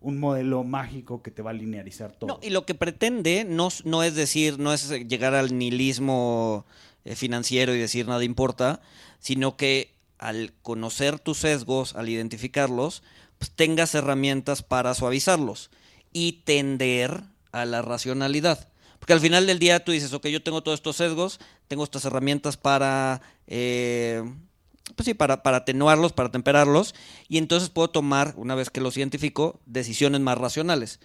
un modelo mágico que te va a linearizar todo. No, y lo que pretende no, no es decir, no es llegar al nihilismo financiero y decir nada importa, sino que al conocer tus sesgos, al identificarlos, pues tengas herramientas para suavizarlos y tender a la racionalidad. Porque al final del día tú dices, ok, yo tengo todos estos sesgos, tengo estas herramientas para eh, pues sí, para, para atenuarlos, para temperarlos, y entonces puedo tomar, una vez que los identifico, decisiones más racionales.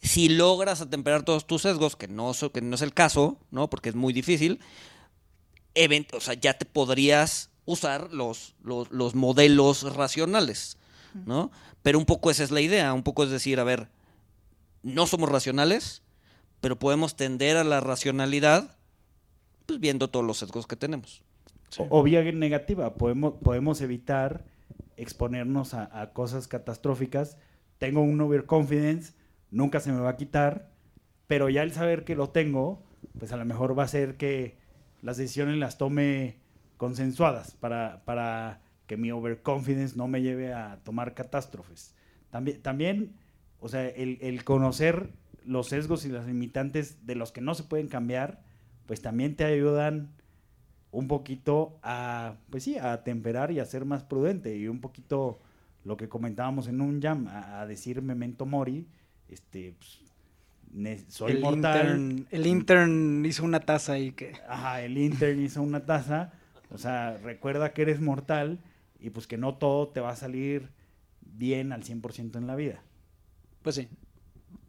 Si logras atemperar todos tus sesgos, que no, que no es el caso, ¿no? Porque es muy difícil, o sea, ya te podrías usar los, los, los modelos racionales, ¿no? Pero un poco esa es la idea, un poco es decir, a ver, no somos racionales, pero podemos tender a la racionalidad pues viendo todos los sesgos que tenemos. O, o vía negativa, podemos, podemos evitar exponernos a, a cosas catastróficas. Tengo un overconfidence, nunca se me va a quitar, pero ya el saber que lo tengo, pues a lo mejor va a hacer que las decisiones las tome consensuadas para, para que mi overconfidence no me lleve a tomar catástrofes. También, también o sea, el, el conocer los sesgos y las limitantes de los que no se pueden cambiar, pues también te ayudan un poquito a, pues sí, a temperar y a ser más prudente y un poquito lo que comentábamos en un jam, a, decir memento mori, este, pues, soy el, mortal. intern, el intern hizo una taza y que... Ajá, el intern hizo una taza, o sea, recuerda que eres mortal y pues que no todo te va a salir bien al 100% en la vida. Pues sí.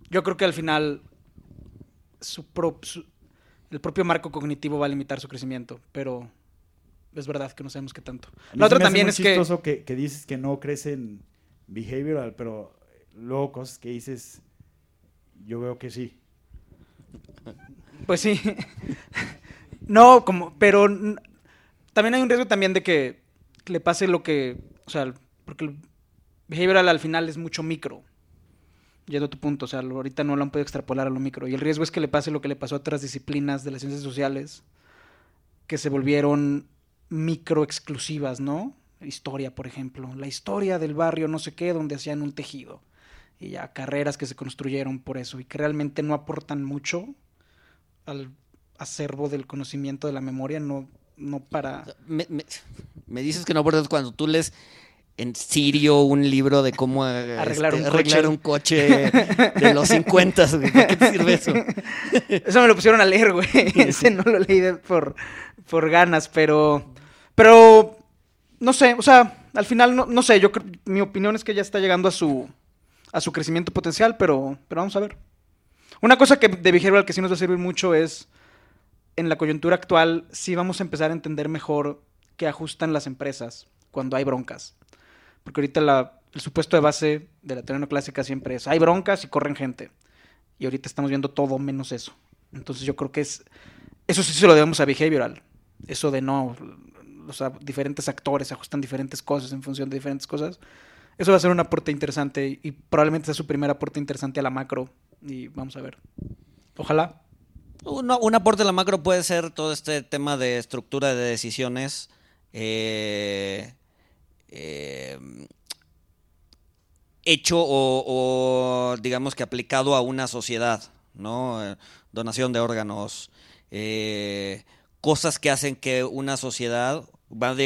Yo creo que al final su pro- su- el propio marco cognitivo va a limitar su crecimiento, pero es verdad que no sabemos qué tanto. Me hace también es que... chistoso que... que dices que no crece en behavioral, pero luego cosas que dices, yo veo que sí. Pues sí. no, como, pero también hay un riesgo también de que le pase lo que, o sea, porque el behavioral al final es mucho micro. Yendo a tu punto, o sea, ahorita no lo han podido extrapolar a lo micro. Y el riesgo es que le pase lo que le pasó a otras disciplinas de las ciencias sociales, que se volvieron micro exclusivas, ¿no? Historia, por ejemplo. La historia del barrio no sé qué, donde hacían un tejido. Y ya carreras que se construyeron por eso y que realmente no aportan mucho al acervo del conocimiento de la memoria, no, no para... Me, me- me dices que no acuerdas cuando tú lees en Sirio un libro de cómo Arreglar este, un coche. arreglar un coche de los 50. güey. ¿Para qué te sirve eso? Eso me lo pusieron a leer, güey. Ese no lo leí de- por, por ganas, pero... Pero, no sé, o sea, al final, no, no sé, yo creo- mi opinión es que ya está llegando a su, a su crecimiento potencial, pero, pero vamos a ver. Una cosa que de behavioral que sí nos va a servir mucho es, en la coyuntura actual, sí vamos a empezar a entender mejor qué ajustan las empresas cuando hay broncas. Porque ahorita la- el supuesto de base de la teoría neoclásica siempre es, hay broncas y corren gente. Y ahorita estamos viendo todo menos eso. Entonces yo creo que es, eso sí se lo debemos a behavioral. Eso de no, o sea, diferentes actores ajustan diferentes cosas en función de diferentes cosas. Eso va a ser un aporte interesante y probablemente sea su primer aporte interesante a la macro. Y vamos a ver. Ojalá. Un aporte de la macro puede ser todo este tema de estructura de decisiones. eh, eh, hecho o, digamos que aplicado a una sociedad, ¿no? Donación de órganos, eh, cosas que hacen que una sociedad,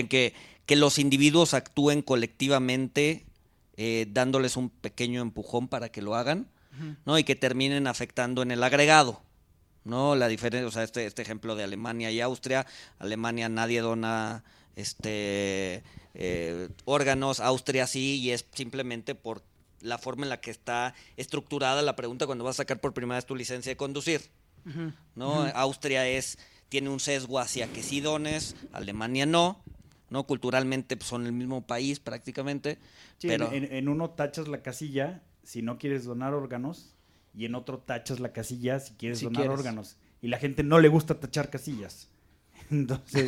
que los individuos actúen colectivamente, eh, dándoles un pequeño empujón para que lo hagan, ¿no? Y que terminen afectando en el agregado. ¿no? La diferencia, o sea, este, este ejemplo de Alemania y Austria, Alemania nadie dona este eh, órganos, Austria sí, y es simplemente por la forma en la que está estructurada la pregunta cuando vas a sacar por primera vez tu licencia de conducir. ¿no? Austria es, tiene un sesgo hacia que sí dones, Alemania no, ¿no? Culturalmente pues, son el mismo país prácticamente, Sí, pero en, uno tachas la casilla si no quieres donar órganos y en otro tachas la casilla si quieres Si donar quieres. órganos. Y la gente no le gusta tachar casillas. Entonces,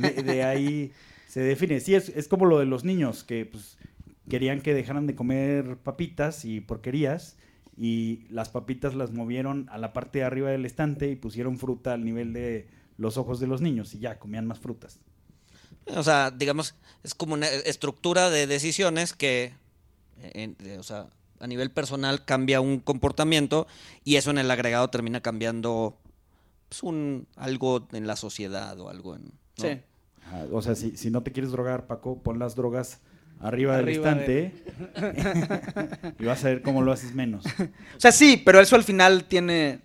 de, de ahí se define. Sí, es, es como lo de los niños que pues, querían que dejaran de comer papitas y porquerías y las papitas las movieron a la parte de arriba del estante y pusieron fruta al nivel de los ojos de los niños y ya comían más frutas. O sea, digamos, es como una estructura de decisiones que, en- de- o sea, a nivel personal cambia un comportamiento y eso en el agregado termina cambiando pues, un, algo en la sociedad o algo en... ¿no? Sí. O sea, si, si no te quieres drogar, Paco, pon las drogas arriba, Arriba del estante y vas a ver cómo lo haces menos. O sea, sí, pero eso al final tiene.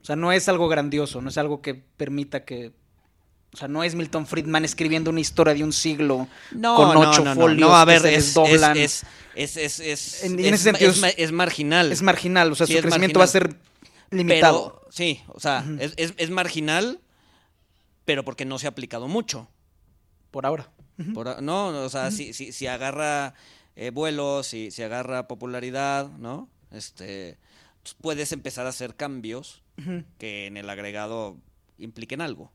O sea, no es algo grandioso, no es algo que permita que O sea, no es Milton Friedman escribiendo una historia de un siglo No, con ocho no, no, folios no, a que ver, se es, desdoblan. es, es, es, En- en es ese sentido es, es- ma- es marginal. Es marginal, o sea, Sí, su crecimiento va a ser limitado. Pero, sí, o sea, es, es- es marginal, pero porque no se ha aplicado mucho. por ahora. Por a- no, o sea, si, si, si agarra eh, vuelos, si, si agarra popularidad, ¿no? Este, pues puedes empezar a hacer cambios que en el agregado impliquen algo.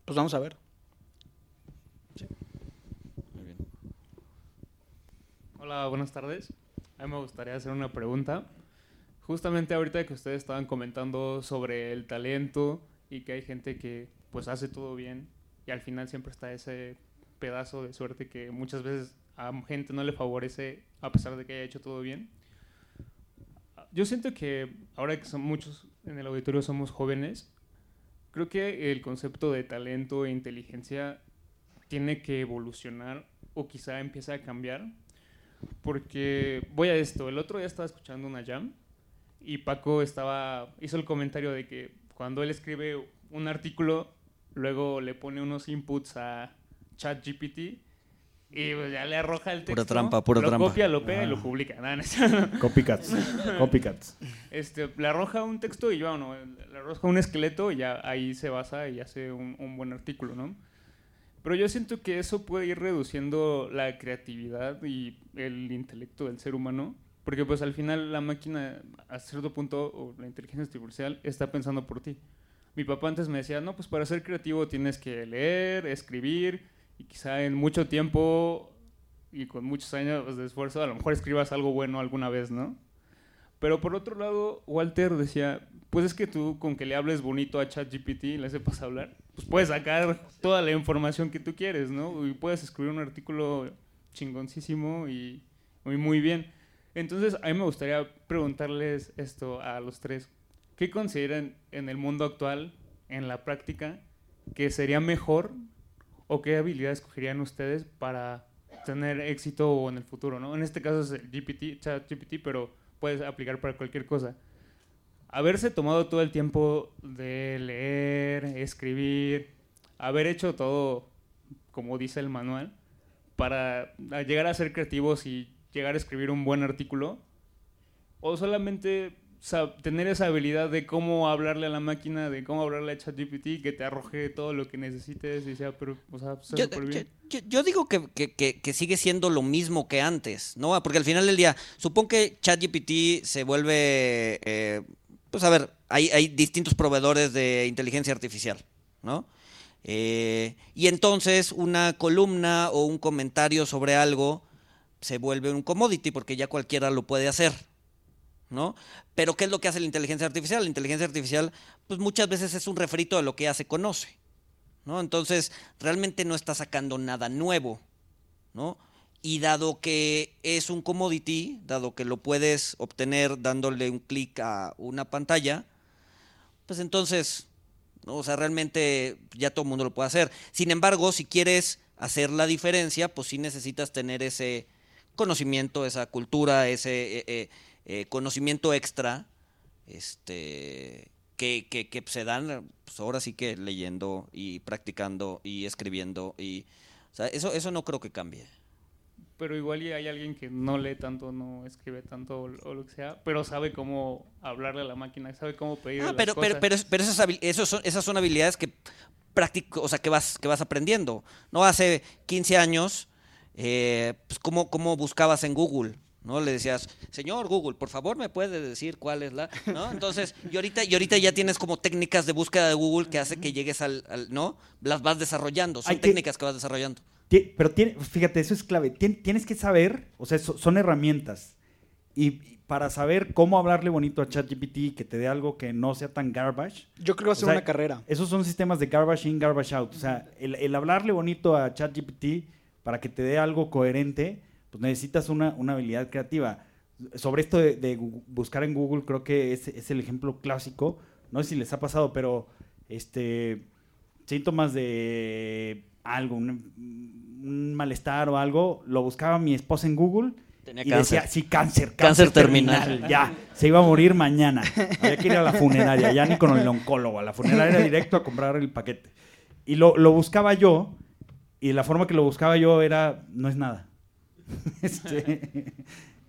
Sí. Pues vamos a ver. Hola, buenas tardes. A mí me gustaría hacer una pregunta. Justamente ahorita que ustedes estaban comentando sobre el talento y que hay gente que pues hace todo bien y al final siempre está ese pedazo de suerte que muchas veces a gente no le favorece a pesar de que haya hecho todo bien. Yo siento que ahora que son muchos en el auditorio somos jóvenes, creo que el concepto de talento e inteligencia tiene que evolucionar o quizá empiece a cambiar porque voy a esto. El otro día estaba escuchando una jam y Paco estaba hizo el comentario de que cuando él escribe un artículo, luego le pone unos inputs a ChatGPT y pues ya le arroja el texto. Pura trampa, pura lo trampa. copia, lo pega y lo Ah. publica. Nada, no Copycats. Copycats. este, le arroja un texto y ya, bueno, le arroja un esqueleto y ya ahí se basa y hace un, un buen artículo, ¿no? Pero yo siento que eso puede ir reduciendo la creatividad y el intelecto del ser humano, porque pues al final la máquina, a cierto punto, o la inteligencia artificial, está pensando por ti. Mi papá antes me decía, no, pues para ser creativo tienes que leer, escribir, y quizá en mucho tiempo y con muchos años de esfuerzo, a lo mejor escribas algo bueno alguna vez, ¿no? Pero por otro lado, Walter decía, pues es que tú con que le hables bonito a ChatGPT y le sepas hablar, pues puedes sacar toda la información que tú quieres, ¿no? Y puedes escribir un artículo chingoncísimo y muy, muy bien. Entonces, a mí me gustaría preguntarles esto a los tres. ¿Qué consideran en el mundo actual, en la práctica, que sería mejor o qué habilidades escogerían ustedes para tener éxito en el futuro, ¿no? En este caso es el GPT, ChatGPT, pero puedes aplicar para cualquier cosa. Haberse tomado todo el tiempo de leer, escribir, haber hecho todo como dice el manual, para llegar a ser creativos y llegar a escribir un buen artículo, o solamente tener esa habilidad de cómo hablarle a la máquina, de cómo hablarle a ChatGPT, que te arroje todo lo que necesites y sea, pero, o sea, sea Yo, bien. yo- yo- yo digo que, que- que- que sigue siendo lo mismo que antes, ¿no? Porque al final del día, supongo que ChatGPT se vuelve, eh, pues a ver, hay, hay distintos proveedores de inteligencia artificial, ¿no? Eh, y entonces una columna o un comentario sobre algo se vuelve un commodity porque ya cualquiera lo puede hacer, ¿no? Pero ¿qué es lo que hace la inteligencia artificial? La inteligencia artificial, pues muchas veces es un refrito de lo que ya se conoce. ¿no? Entonces, realmente no está sacando nada nuevo, ¿no? Y dado que es un commodity, dado que lo puedes obtener dándole un clic a una pantalla, pues entonces, ¿no? o sea, realmente ya todo el mundo lo puede hacer. Sin embargo, si quieres hacer la diferencia, pues sí necesitas tener ese conocimiento, esa cultura, ese eh, eh, eh, conocimiento extra, este, que, que, que se dan, pues ahora sí que leyendo y practicando y escribiendo y, o sea, eso, eso no creo que cambie. Pero igual y hay alguien que no lee tanto, no escribe tanto o, o lo que sea, pero sabe cómo hablarle a la máquina, sabe cómo pedirle Ah, las pero, pero, cosas. pero, pero esas, esos son, esas son habilidades que practico, o sea, que vas, que vas aprendiendo. No hace 15 años, eh, pues, ¿cómo, ¿cómo buscabas en Google? ¿No? Le decías, señor Google, por favor, ¿me puede decir cuál es la? ¿No? Entonces, y ahorita, y ahorita ya tienes como técnicas de búsqueda de Google que hace que llegues al, al- ¿no? Las vas desarrollando, son Hay técnicas que vas desarrollando. Pero tiene, fíjate, eso es clave. Tien- tienes que saber, o sea, so- son herramientas. Y y para saber cómo hablarle bonito a ChatGPT y que te dé algo que no sea tan garbage, Yo creo que va a ser O sea, una carrera. esos son sistemas de garbage in, garbage out. O sea, el, el hablarle bonito a ChatGPT para que te dé algo coherente, pues necesitas una, una habilidad creativa. Sobre esto de, de buscar en Google, creo que es, es el ejemplo clásico. No sé si les ha pasado, pero este síntomas de algo, un, un malestar o algo, lo buscaba mi esposa en Google Tenía y cáncer. decía, sí, cáncer, Cáncer cáncer, terminal. terminal. Ya, se iba a morir mañana. Había que ir a la funeraria, ya ni con el oncólogo, a la funeraria directo a comprar el paquete. Y lo, lo buscaba yo, y la forma que lo buscaba yo era, no es nada. Este,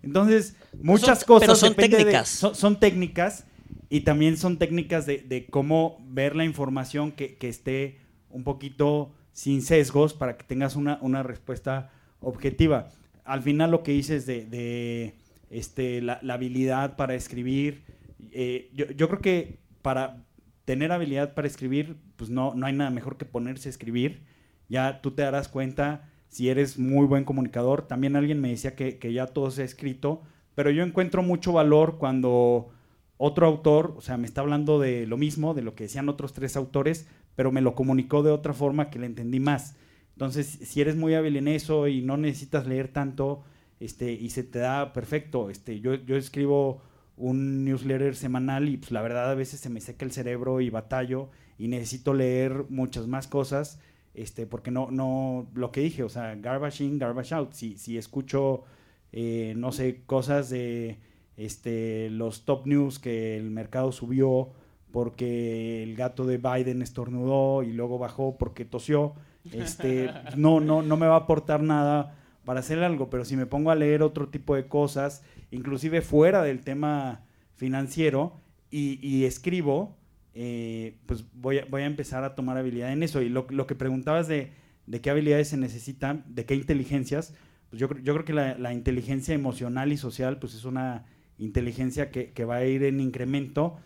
entonces, muchas son- cosas pero son de- técnicas. son, son técnicas y también son técnicas de, de cómo ver la información que, que esté un poquito sin sesgos para que tengas una, una respuesta objetiva. Al final lo que dices de, de, este, la, la habilidad para escribir, eh, yo, yo creo que para tener habilidad para escribir, pues no, no hay nada mejor que ponerse a escribir. Ya tú te darás cuenta si eres muy buen comunicador. También alguien me decía que, ya todo se ha escrito, pero yo encuentro mucho valor cuando otro autor, o sea, me está hablando de lo mismo, de lo que decían otros tres autores, pero me lo comunicó de otra forma que le entendí más. Entonces, si eres muy hábil en eso y no necesitas leer tanto, este, y se te da perfecto, este, yo, yo escribo un newsletter semanal y pues la verdad a veces se me seca el cerebro y batallo y necesito leer muchas más cosas, este, porque no, no, lo que dije, o sea, garbage in, garbage out. Si, si escucho, eh, no sé, cosas de este, los top news que el mercado subió porque el gato de Biden estornudó y luego bajó porque tosió, este, no, no, no me va a aportar nada para hacer algo, pero si me pongo a leer otro tipo de cosas, inclusive fuera del tema financiero, y, y escribo, eh, pues voy a, voy a empezar a tomar habilidad en eso. Y lo, lo que preguntabas de, de qué habilidades se necesitan, de qué inteligencias, pues yo, yo creo que la, la inteligencia emocional y social, pues es una inteligencia que, que va a ir en incremento.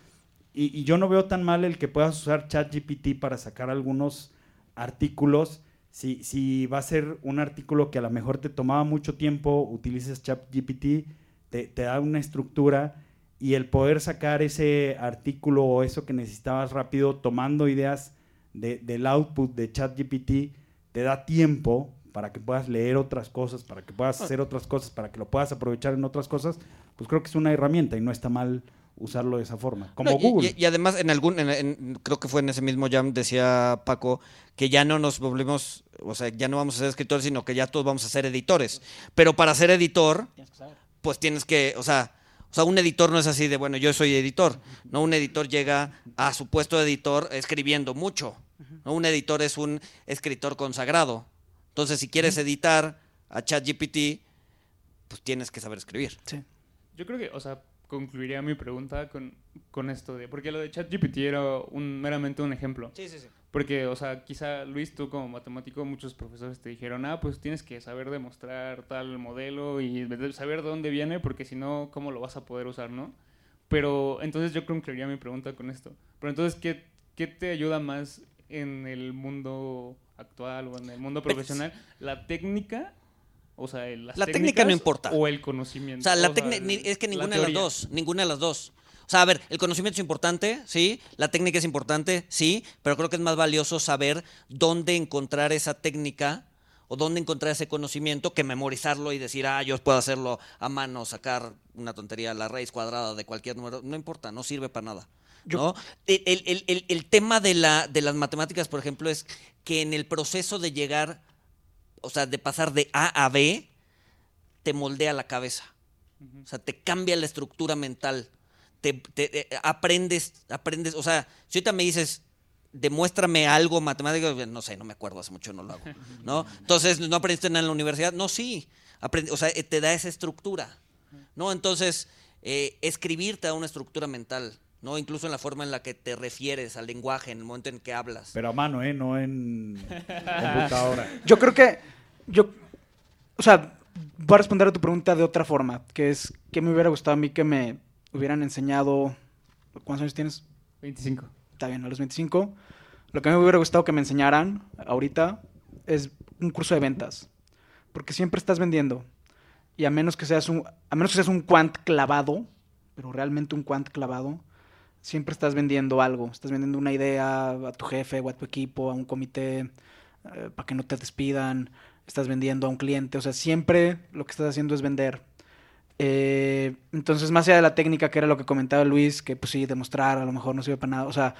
Y, y yo no veo tan mal el que puedas usar ChatGPT para sacar algunos artículos. Si, si va a ser un artículo que a lo mejor te tomaba mucho tiempo, utilices ChatGPT, te, te da una estructura y el poder sacar ese artículo o eso que necesitabas rápido tomando ideas de- del output de ChatGPT te da tiempo para que puedas leer otras cosas, para que puedas hacer otras cosas, para que lo puedas aprovechar en otras cosas, pues creo que es una herramienta y no está mal usarlo de esa forma. Como No, y- Google. Y, y además, en algún, en- en- creo que fue en ese mismo jam, decía Paco, que ya no nos volvemos, o sea, ya no vamos a ser escritores, sino que ya todos vamos a ser editores. Pero para ser editor, pues tienes que, o sea, sea, un editor no es así de, bueno, yo soy editor, ¿no? Un editor llega a su puesto de editor escribiendo mucho, ¿no? Un editor es un escritor consagrado. Entonces, si quieres editar a ChatGPT, pues tienes que saber escribir. Sí. Yo creo que, o sea, concluiría mi pregunta con, con esto de, porque lo de ChatGPT era un, meramente un ejemplo. Sí, sí, sí. Porque, o sea, quizá Luis, tú como matemático, muchos profesores te dijeron, ah, pues tienes que saber demostrar tal modelo y saber de dónde viene, porque si no, ¿cómo lo vas a poder usar, no? Pero entonces yo concluiría mi pregunta con esto. Pero entonces, ¿qué, qué te ayuda más en el mundo actual o en el mundo profesional? ¿La técnica? O sea, La técnica no técnicas importa. O el conocimiento. O sea, la O ni- es que ninguna de las dos, ninguna de las dos. O sea, a ver, el conocimiento es importante, sí, la técnica es importante, sí, pero creo que es más valioso saber dónde encontrar esa técnica o dónde encontrar ese conocimiento que memorizarlo y decir, ah, yo puedo hacerlo a mano, sacar una tontería, la raíz cuadrada de cualquier número. No importa, no sirve para nada. ¿no? El, el- el- el- el tema de, la, de las matemáticas, por ejemplo, es que en el proceso de llegar, o sea, de pasar de A a B, te moldea la cabeza. O sea, te cambia la estructura mental. Te, te- eh, aprendes, aprendes. O sea, si ahorita me dices, demuéstrame algo matemático, no sé, no me acuerdo, hace mucho no lo hago. ¿No? Entonces, ¿no aprendiste nada en la universidad? No, sí. Aprende- o sea, eh, te da esa estructura. ¿No? Entonces, eh, escribir te da una estructura mental. ¿no? Incluso en la forma en la que te refieres al lenguaje, en el momento en que hablas. Pero a mano, ¿eh? No en computadora. Yo creo que. Yo. O sea, voy a responder a tu pregunta de otra forma. Que es. que me hubiera gustado a mí que me hubieran enseñado. ¿Cuántos años tienes? 25. Está bien, a los 25. Lo que a mí me hubiera gustado que me enseñaran ahorita es un curso de ventas. Porque siempre estás vendiendo. Y a menos que seas un, a menos que seas un quant clavado, pero realmente un quant clavado, siempre estás vendiendo algo. Estás vendiendo una idea a tu jefe o a tu equipo, a un comité, eh, para que no te despidan. Estás vendiendo a un cliente. O sea, siempre lo que estás haciendo es vender. Eh, entonces, más allá de la técnica, que era lo que comentaba Luis, que pues sí, demostrar a lo mejor no sirve para nada. O sea,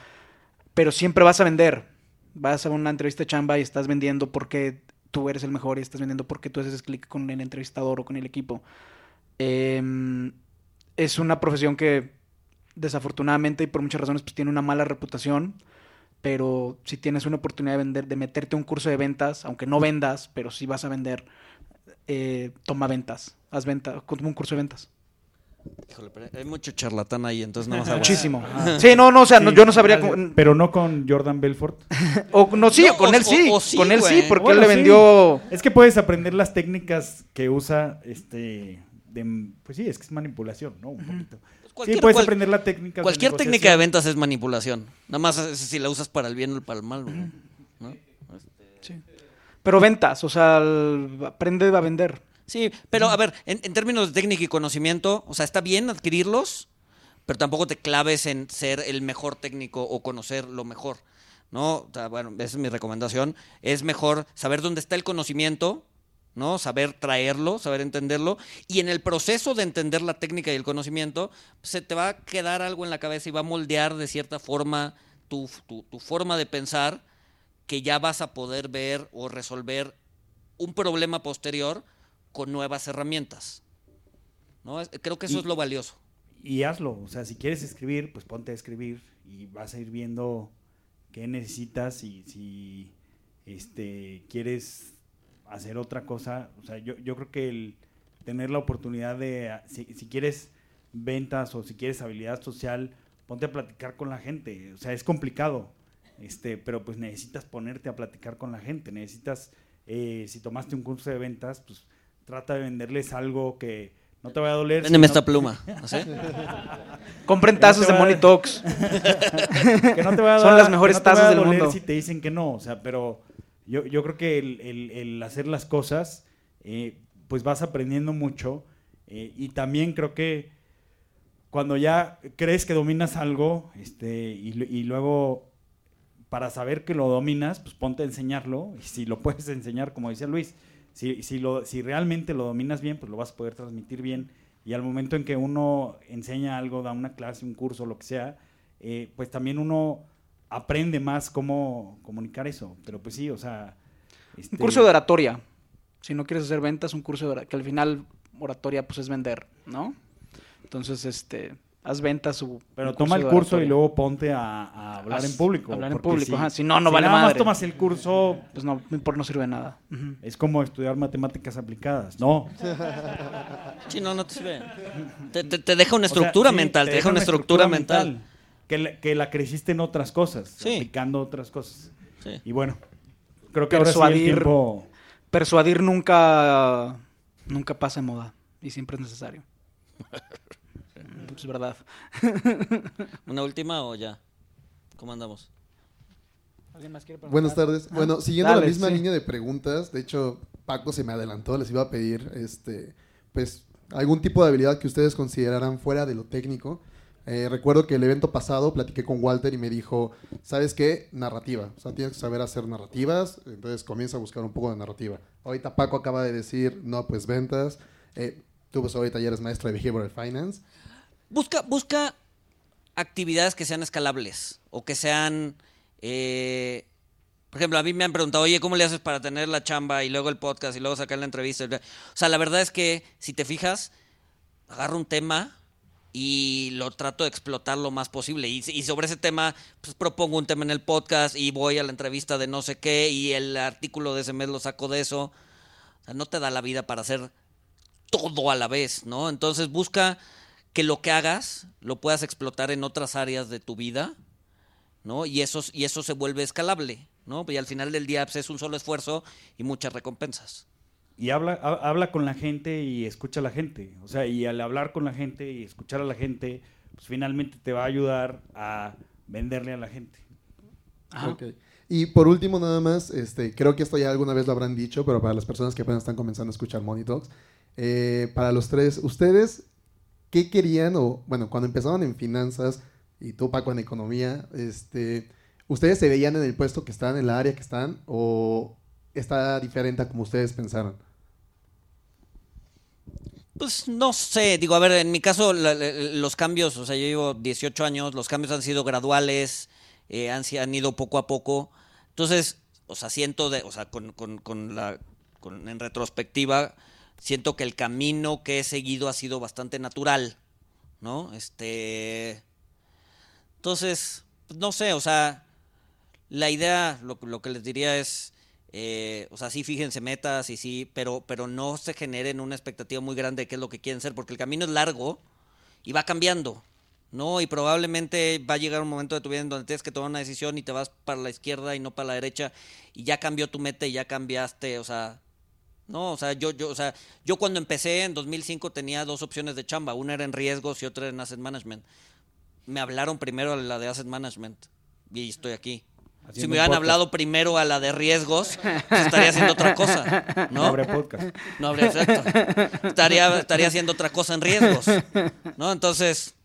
pero siempre vas a vender. Vas a una entrevista de chamba y estás vendiendo porque tú eres el mejor y estás vendiendo porque tú haces clic con el entrevistador o con el equipo. Em, es una profesión que desafortunadamente y por muchas razones pues tiene una mala reputación. Pero si tienes una oportunidad de vender, de meterte a un curso de ventas, aunque no vendas, pero si vas a vender, eh, toma ventas, haz venta, como un curso de ventas. Híjole, pero hay mucho charlatán ahí, entonces no vas a Muchísimo. Sí, no, no, o sea, no- yo no sabría cómo- Pero no con Jordan Belfort. o no sí, No, con o- él sí, o- o sí, con él sí, porque Bueno, él le sí. vendió Es que puedes aprender las técnicas que usa este de, pues sí, es que es manipulación, ¿no? Un poquito. Cualquier- sí, puedes cual- aprender la técnica. de Cualquier técnica de ventas es manipulación. Nada más es si la usas para el bien o para el mal. ¿no? Pero ventas, o sea, el- aprende a vender. Sí, pero a ver, en, en términos de técnica y conocimiento, o sea, está bien adquirirlos, pero tampoco te claves en ser el mejor técnico o conocer lo mejor, ¿no? O sea, bueno, esa es mi recomendación. Es mejor saber dónde está el conocimiento, ¿no? Saber traerlo, saber entenderlo, y en el proceso de entender la técnica y el conocimiento, se te va a quedar algo en la cabeza y va a moldear de cierta forma tu, tu- tu forma de pensar que ya vas a poder ver o resolver un problema posterior con nuevas herramientas. ¿no? Creo que eso Y- es lo valioso. Y hazlo. O sea, si quieres escribir, pues ponte a escribir y vas a ir viendo qué necesitas y si este, quieres hacer otra cosa. O sea, yo, yo creo que el tener la oportunidad de, ah, si, si quieres ventas o si quieres habilidad social, ponte a platicar con la gente. O sea, es complicado, este, pero pues necesitas ponerte a platicar con la gente. Necesitas, eh, si tomaste un curso de ventas, pues trata de venderles algo que no te vaya a doler. Véndeme si esta no- pluma. Compren tazas te de Money Talks. que no te va a Son dar- las mejores no tazas del doler mundo. si te dicen que no, o sea, pero yo, yo creo que el, el- hacer las cosas, eh, pues vas aprendiendo mucho eh, y también creo que cuando ya crees que dominas algo este, y luego para saber que lo dominas, pues ponte a enseñarlo y si lo puedes enseñar, como decía Luis, si, si, lo, si realmente lo dominas bien, pues lo vas a poder transmitir bien y al momento en que uno enseña algo, da una clase, un curso, lo que sea, eh, pues también uno aprende más cómo comunicar eso. Pero pues sí, o sea... Un este, curso de oratoria. Si no quieres hacer ventas, un curso de oratoria, que al final oratoria pues es vender, ¿no? Entonces, este, haz ventas o Pero toma el curso y luego ponte a, a hablar Haz- en público. hablar en público, ajá, si no, no vale nada más madre. tomas el curso, Pues no, por no sirve de nada. Es como estudiar matemáticas aplicadas. No. Sí, no, no te sirve. Te, te- te deja una O sea, estructura sí, mental, te, deja una estructura, mental. Que la, que la creciste en otras cosas, Sí. aplicando otras cosas. Sí. Y bueno, creo que ahora sí el Persuadir. tiempo... Persuadir nunca, nunca pasa de moda y siempre es necesario. es verdad. ¿Una última o ya? ¿Cómo andamos? Buenas tardes. Bueno, siguiendo Dale, la misma sí. línea de preguntas, de hecho, Paco se me adelantó, les iba a pedir, este, pues, algún tipo de habilidad que ustedes consideraran fuera de lo técnico. Eh, recuerdo que el evento pasado platiqué con Walter y me dijo, ¿sabes qué? Narrativa. O sea, tienes que saber hacer narrativas, entonces comienza a buscar un poco de narrativa. Ahorita Paco acaba de decir, no, pues ventas. Eh, tú pues ahorita ya eres maestro de Behavioral Finance. Busca, busca actividades que sean escalables o que sean... eh, por ejemplo, a mí me han preguntado, oye, ¿cómo le haces para tener la chamba y luego el podcast y luego sacar la entrevista? O sea, la verdad es que si te fijas, agarro un tema y lo trato de explotar lo más posible. Y, sobre ese tema, pues propongo un tema en el podcast y voy a la entrevista de no sé qué y el artículo de ese mes lo saco de eso. O sea, no te da la vida para hacer todo a la vez, ¿no? Entonces busca que lo que hagas lo puedas explotar en otras áreas de tu vida, ¿no? Y eso, y eso se vuelve escalable, ¿no? Y al final del día pues, es un solo esfuerzo y muchas recompensas. Y habla, ha- habla con la gente y escucha a la gente. O sea, y al hablar con la gente y escuchar a la gente, pues finalmente te va a ayudar a venderle a la gente. Ajá. Y por último, nada más, este, creo que esto ya alguna vez lo habrán dicho, pero para las personas que apenas están comenzando a escuchar Money Talks, eh, para los tres, ¿ustedes qué querían o, bueno, cuando empezaban en finanzas y tú, Paco, en economía, este, ¿ustedes se veían en el puesto que están, en la área que están, o está diferente a como ustedes pensaron? Pues no sé, digo, a ver, en mi caso la- los cambios, o sea, yo llevo 18 años, los cambios han sido graduales, eh, han, han ido poco a poco. Entonces, o sea, siento, de, o sea, con, con- con la, en retrospectiva, siento que el camino que he seguido ha sido bastante natural, ¿no? Este, entonces, pues, no sé, o sea, la idea, lo, lo que les diría es, eh, o sea, sí fíjense metas y sí, pero, pero no se generen una expectativa muy grande de qué es lo que quieren ser, porque el camino es largo y va cambiando, ¿no? Y probablemente va a llegar un momento de tu vida en donde tienes que tomar una decisión y te vas para la izquierda y no para la derecha y ya cambió tu meta y ya cambiaste, o sea, no, o sea, yo, yo, o sea, yo cuando empecé en 2005 tenía dos opciones de chamba, una era en riesgos y otra era en asset management. Me hablaron primero la de asset management y estoy aquí. Si me hubieran podcast. hablado primero a la de riesgos, pues estaría haciendo otra cosa, ¿no? No habría podcast. No habría efecto. Estaría, estaría haciendo otra cosa en riesgos. ¿No? Entonces,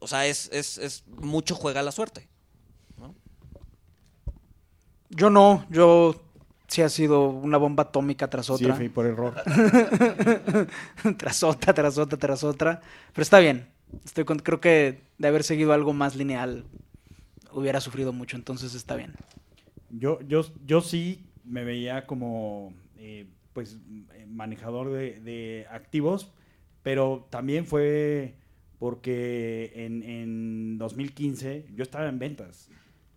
o sea, es, es, es mucho juega la suerte. Yo no, yo sí ha sido una bomba atómica tras Sí, otra. fui por error. tras otra, tras otra, tras otra. Pero está bien. Estoy con- creo que de haber seguido algo más lineal hubiera sufrido mucho, entonces está bien. Yo, yo, yo sí me veía como eh, pues manejador de, activos, pero también fue porque en, en 2015 yo estaba en ventas.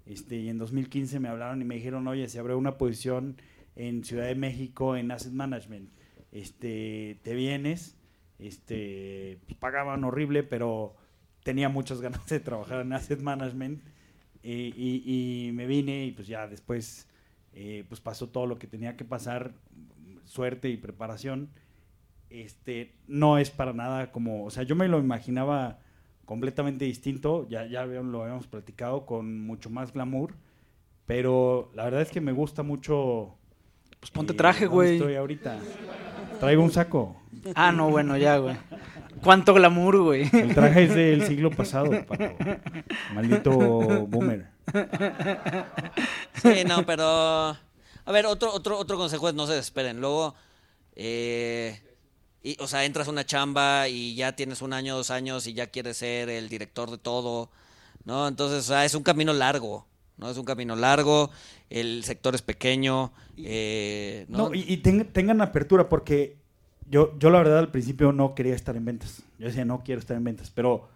Este, y en 2015 me hablaron y me dijeron, oye, se abrió una posición en Ciudad de México en Asset Management. Este, te vienes, este, pagaban horrible, pero tenía muchas ganas de trabajar en Asset Management. Y, y- y me vine y pues ya después eh, pues pasó todo lo que tenía que pasar, suerte y preparación. Este, no es para nada como, o sea, yo me lo imaginaba completamente distinto, ya, ya lo habíamos platicado, con mucho más glamour, pero la verdad es que me gusta mucho... Pues ponte eh, traje, güey. Estoy ahorita. Traigo un saco. Ah, no, bueno, ya, güey. Cuánto glamour, güey. El traje es del siglo pasado, Paco. Maldito boomer. Sí, no, pero. A ver, otro, otro, otro consejo es no se desesperen. Luego, eh, y, o sea, entras a una chamba y ya tienes un año, dos años y ya quieres ser el director de todo, ¿no? Entonces, o sea, es un camino largo, ¿no? Es un camino largo, el sector es pequeño, eh, ¿no? No, y, y ten- tengan apertura porque yo, yo la verdad al principio no quería estar en ventas. Yo decía, no quiero estar en ventas, pero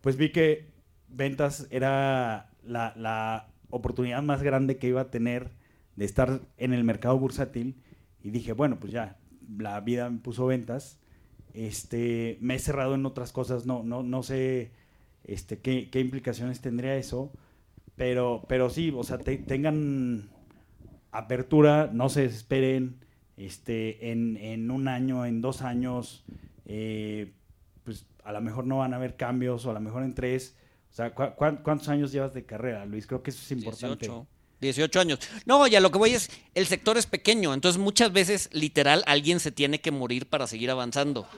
pues vi que ventas era la, la oportunidad más grande que iba a tener de estar en el mercado bursátil y dije, bueno, pues ya, la vida me puso ventas. Este, me he cerrado en otras cosas, no, no, no sé este, qué, qué implicaciones tendría eso, pero, pero sí, o sea, te- tengan apertura, no se desesperen, este, en, en un año, en dos años, eh, pues a lo mejor no van a haber cambios, o a lo mejor en tres. O sea, ¿cu- cu- cuántos años llevas de carrera, Luis? Creo que eso es importante. 18. 18 años. No, ya lo que voy es, el sector es pequeño, entonces muchas veces, literal, alguien se tiene que morir para seguir avanzando.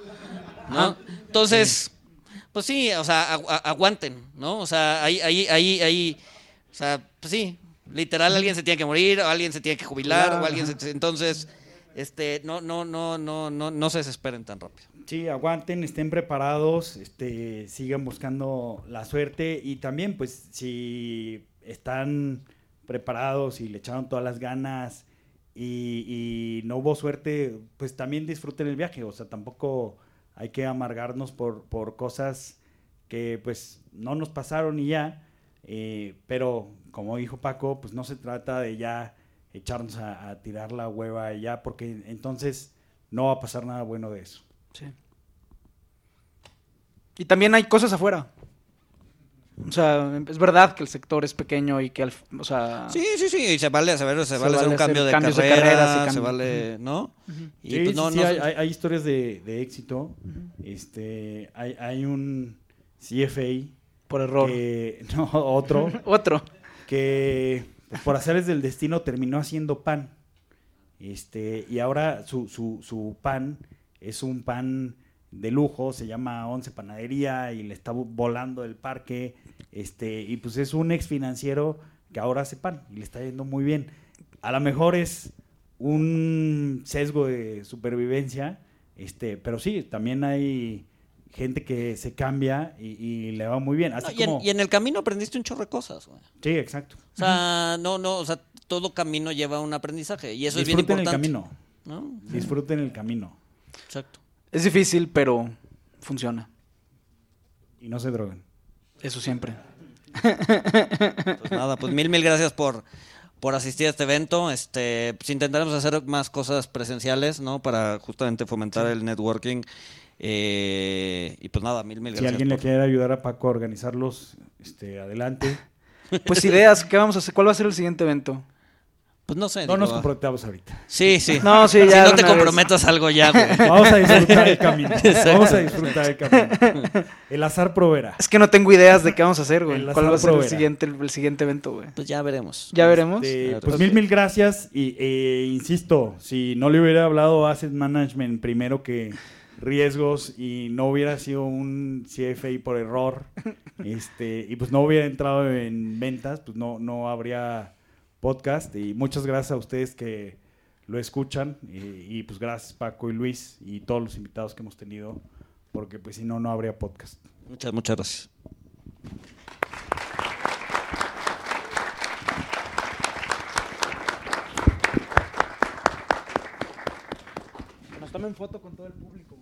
¿No? Entonces, pues sí, o sea, agu- aguanten, ¿no? O sea, ahí, ahí, ahí, ahí, o sea, pues sí, literal, alguien se tiene que morir, o alguien se tiene que jubilar, o alguien se, entonces, este, no, no, no, no, no, no se desesperen tan rápido. Sí, aguanten, estén preparados, este, sigan buscando la suerte y también, pues, si están preparados y le echaron todas las ganas y, no hubo suerte, pues también disfruten el viaje. O sea, tampoco hay que amargarnos por, por cosas que, pues, no nos pasaron y ya. eh, pero, como dijo Paco, pues no se trata de ya echarnos a, a tirar la hueva y ya, porque entonces no va a pasar nada bueno de eso. Sí. Y también hay cosas afuera. O sea, es verdad que el sector es pequeño y que, al, o sea... Sí, sí, sí, y se vale, se vale, se Se vale hacer un cambio hacer de cambios de carrera, carreras y se vale, ¿no? Y Sí, pues sí, no, sí, no hay, se- hay- hay historias de, de éxito. Este, hay, hay un CFA Por error. que, no, otro, Otro. que por hacerles del destino terminó haciendo pan. Este, y ahora su, su, su pan es un pan de lujo, se llama Once Panadería y le está vo- volando el parque. Este, y pues es un ex financiero que ahora hace pan y le está yendo muy bien. A lo mejor es un sesgo de supervivencia, este, pero sí, también hay gente que se cambia y, y le va muy bien. No, y, en, como- y en el camino aprendiste un chorro de cosas, güey. Sí, exacto. O sea, no, no, o sea, todo camino lleva un aprendizaje y eso es bien Disfruten el importante. camino. ¿no? Disfruten el camino Exacto. Es difícil, pero funciona. y no se droguen. Eso siempre. Pues nada, pues mil, mil gracias por, por asistir a este evento. Este, pues intentaremos hacer más cosas presenciales, ¿no? Para justamente fomentar el networking. Eh, y pues nada, mil, mil Si gracias. alguien le quiere ayudar a Paco a organizarlos, este, adelante. Pues ideas, ¿qué vamos a hacer? ¿Cuál va a ser el siguiente evento? Pues no sé. No digo, nos comprometamos ahorita. Sí, sí. No, sí, Si ya no de te vez. comprometas algo ya, güey. Vamos a disfrutar el camino. Vamos a disfrutar el camino. El azar proveerá. Es que no tengo ideas de qué vamos a hacer, güey. El ¿Cuál va a ser el siguiente, el, el siguiente evento, güey? Pues ya veremos. Ya veremos. Este, Claro. pues mil, mil gracias. Y eh, insisto, si no le hubiera hablado a Asset Management primero que riesgos y no hubiera sido un CFA por error, este, y pues no hubiera entrado en ventas, pues no, no habría podcast. Y muchas gracias a ustedes que lo escuchan. Y, y, pues gracias Paco y Luis y todos los invitados que hemos tenido, porque pues si no, no habría podcast. Muchas, muchas gracias. Nos tomen foto con todo el público.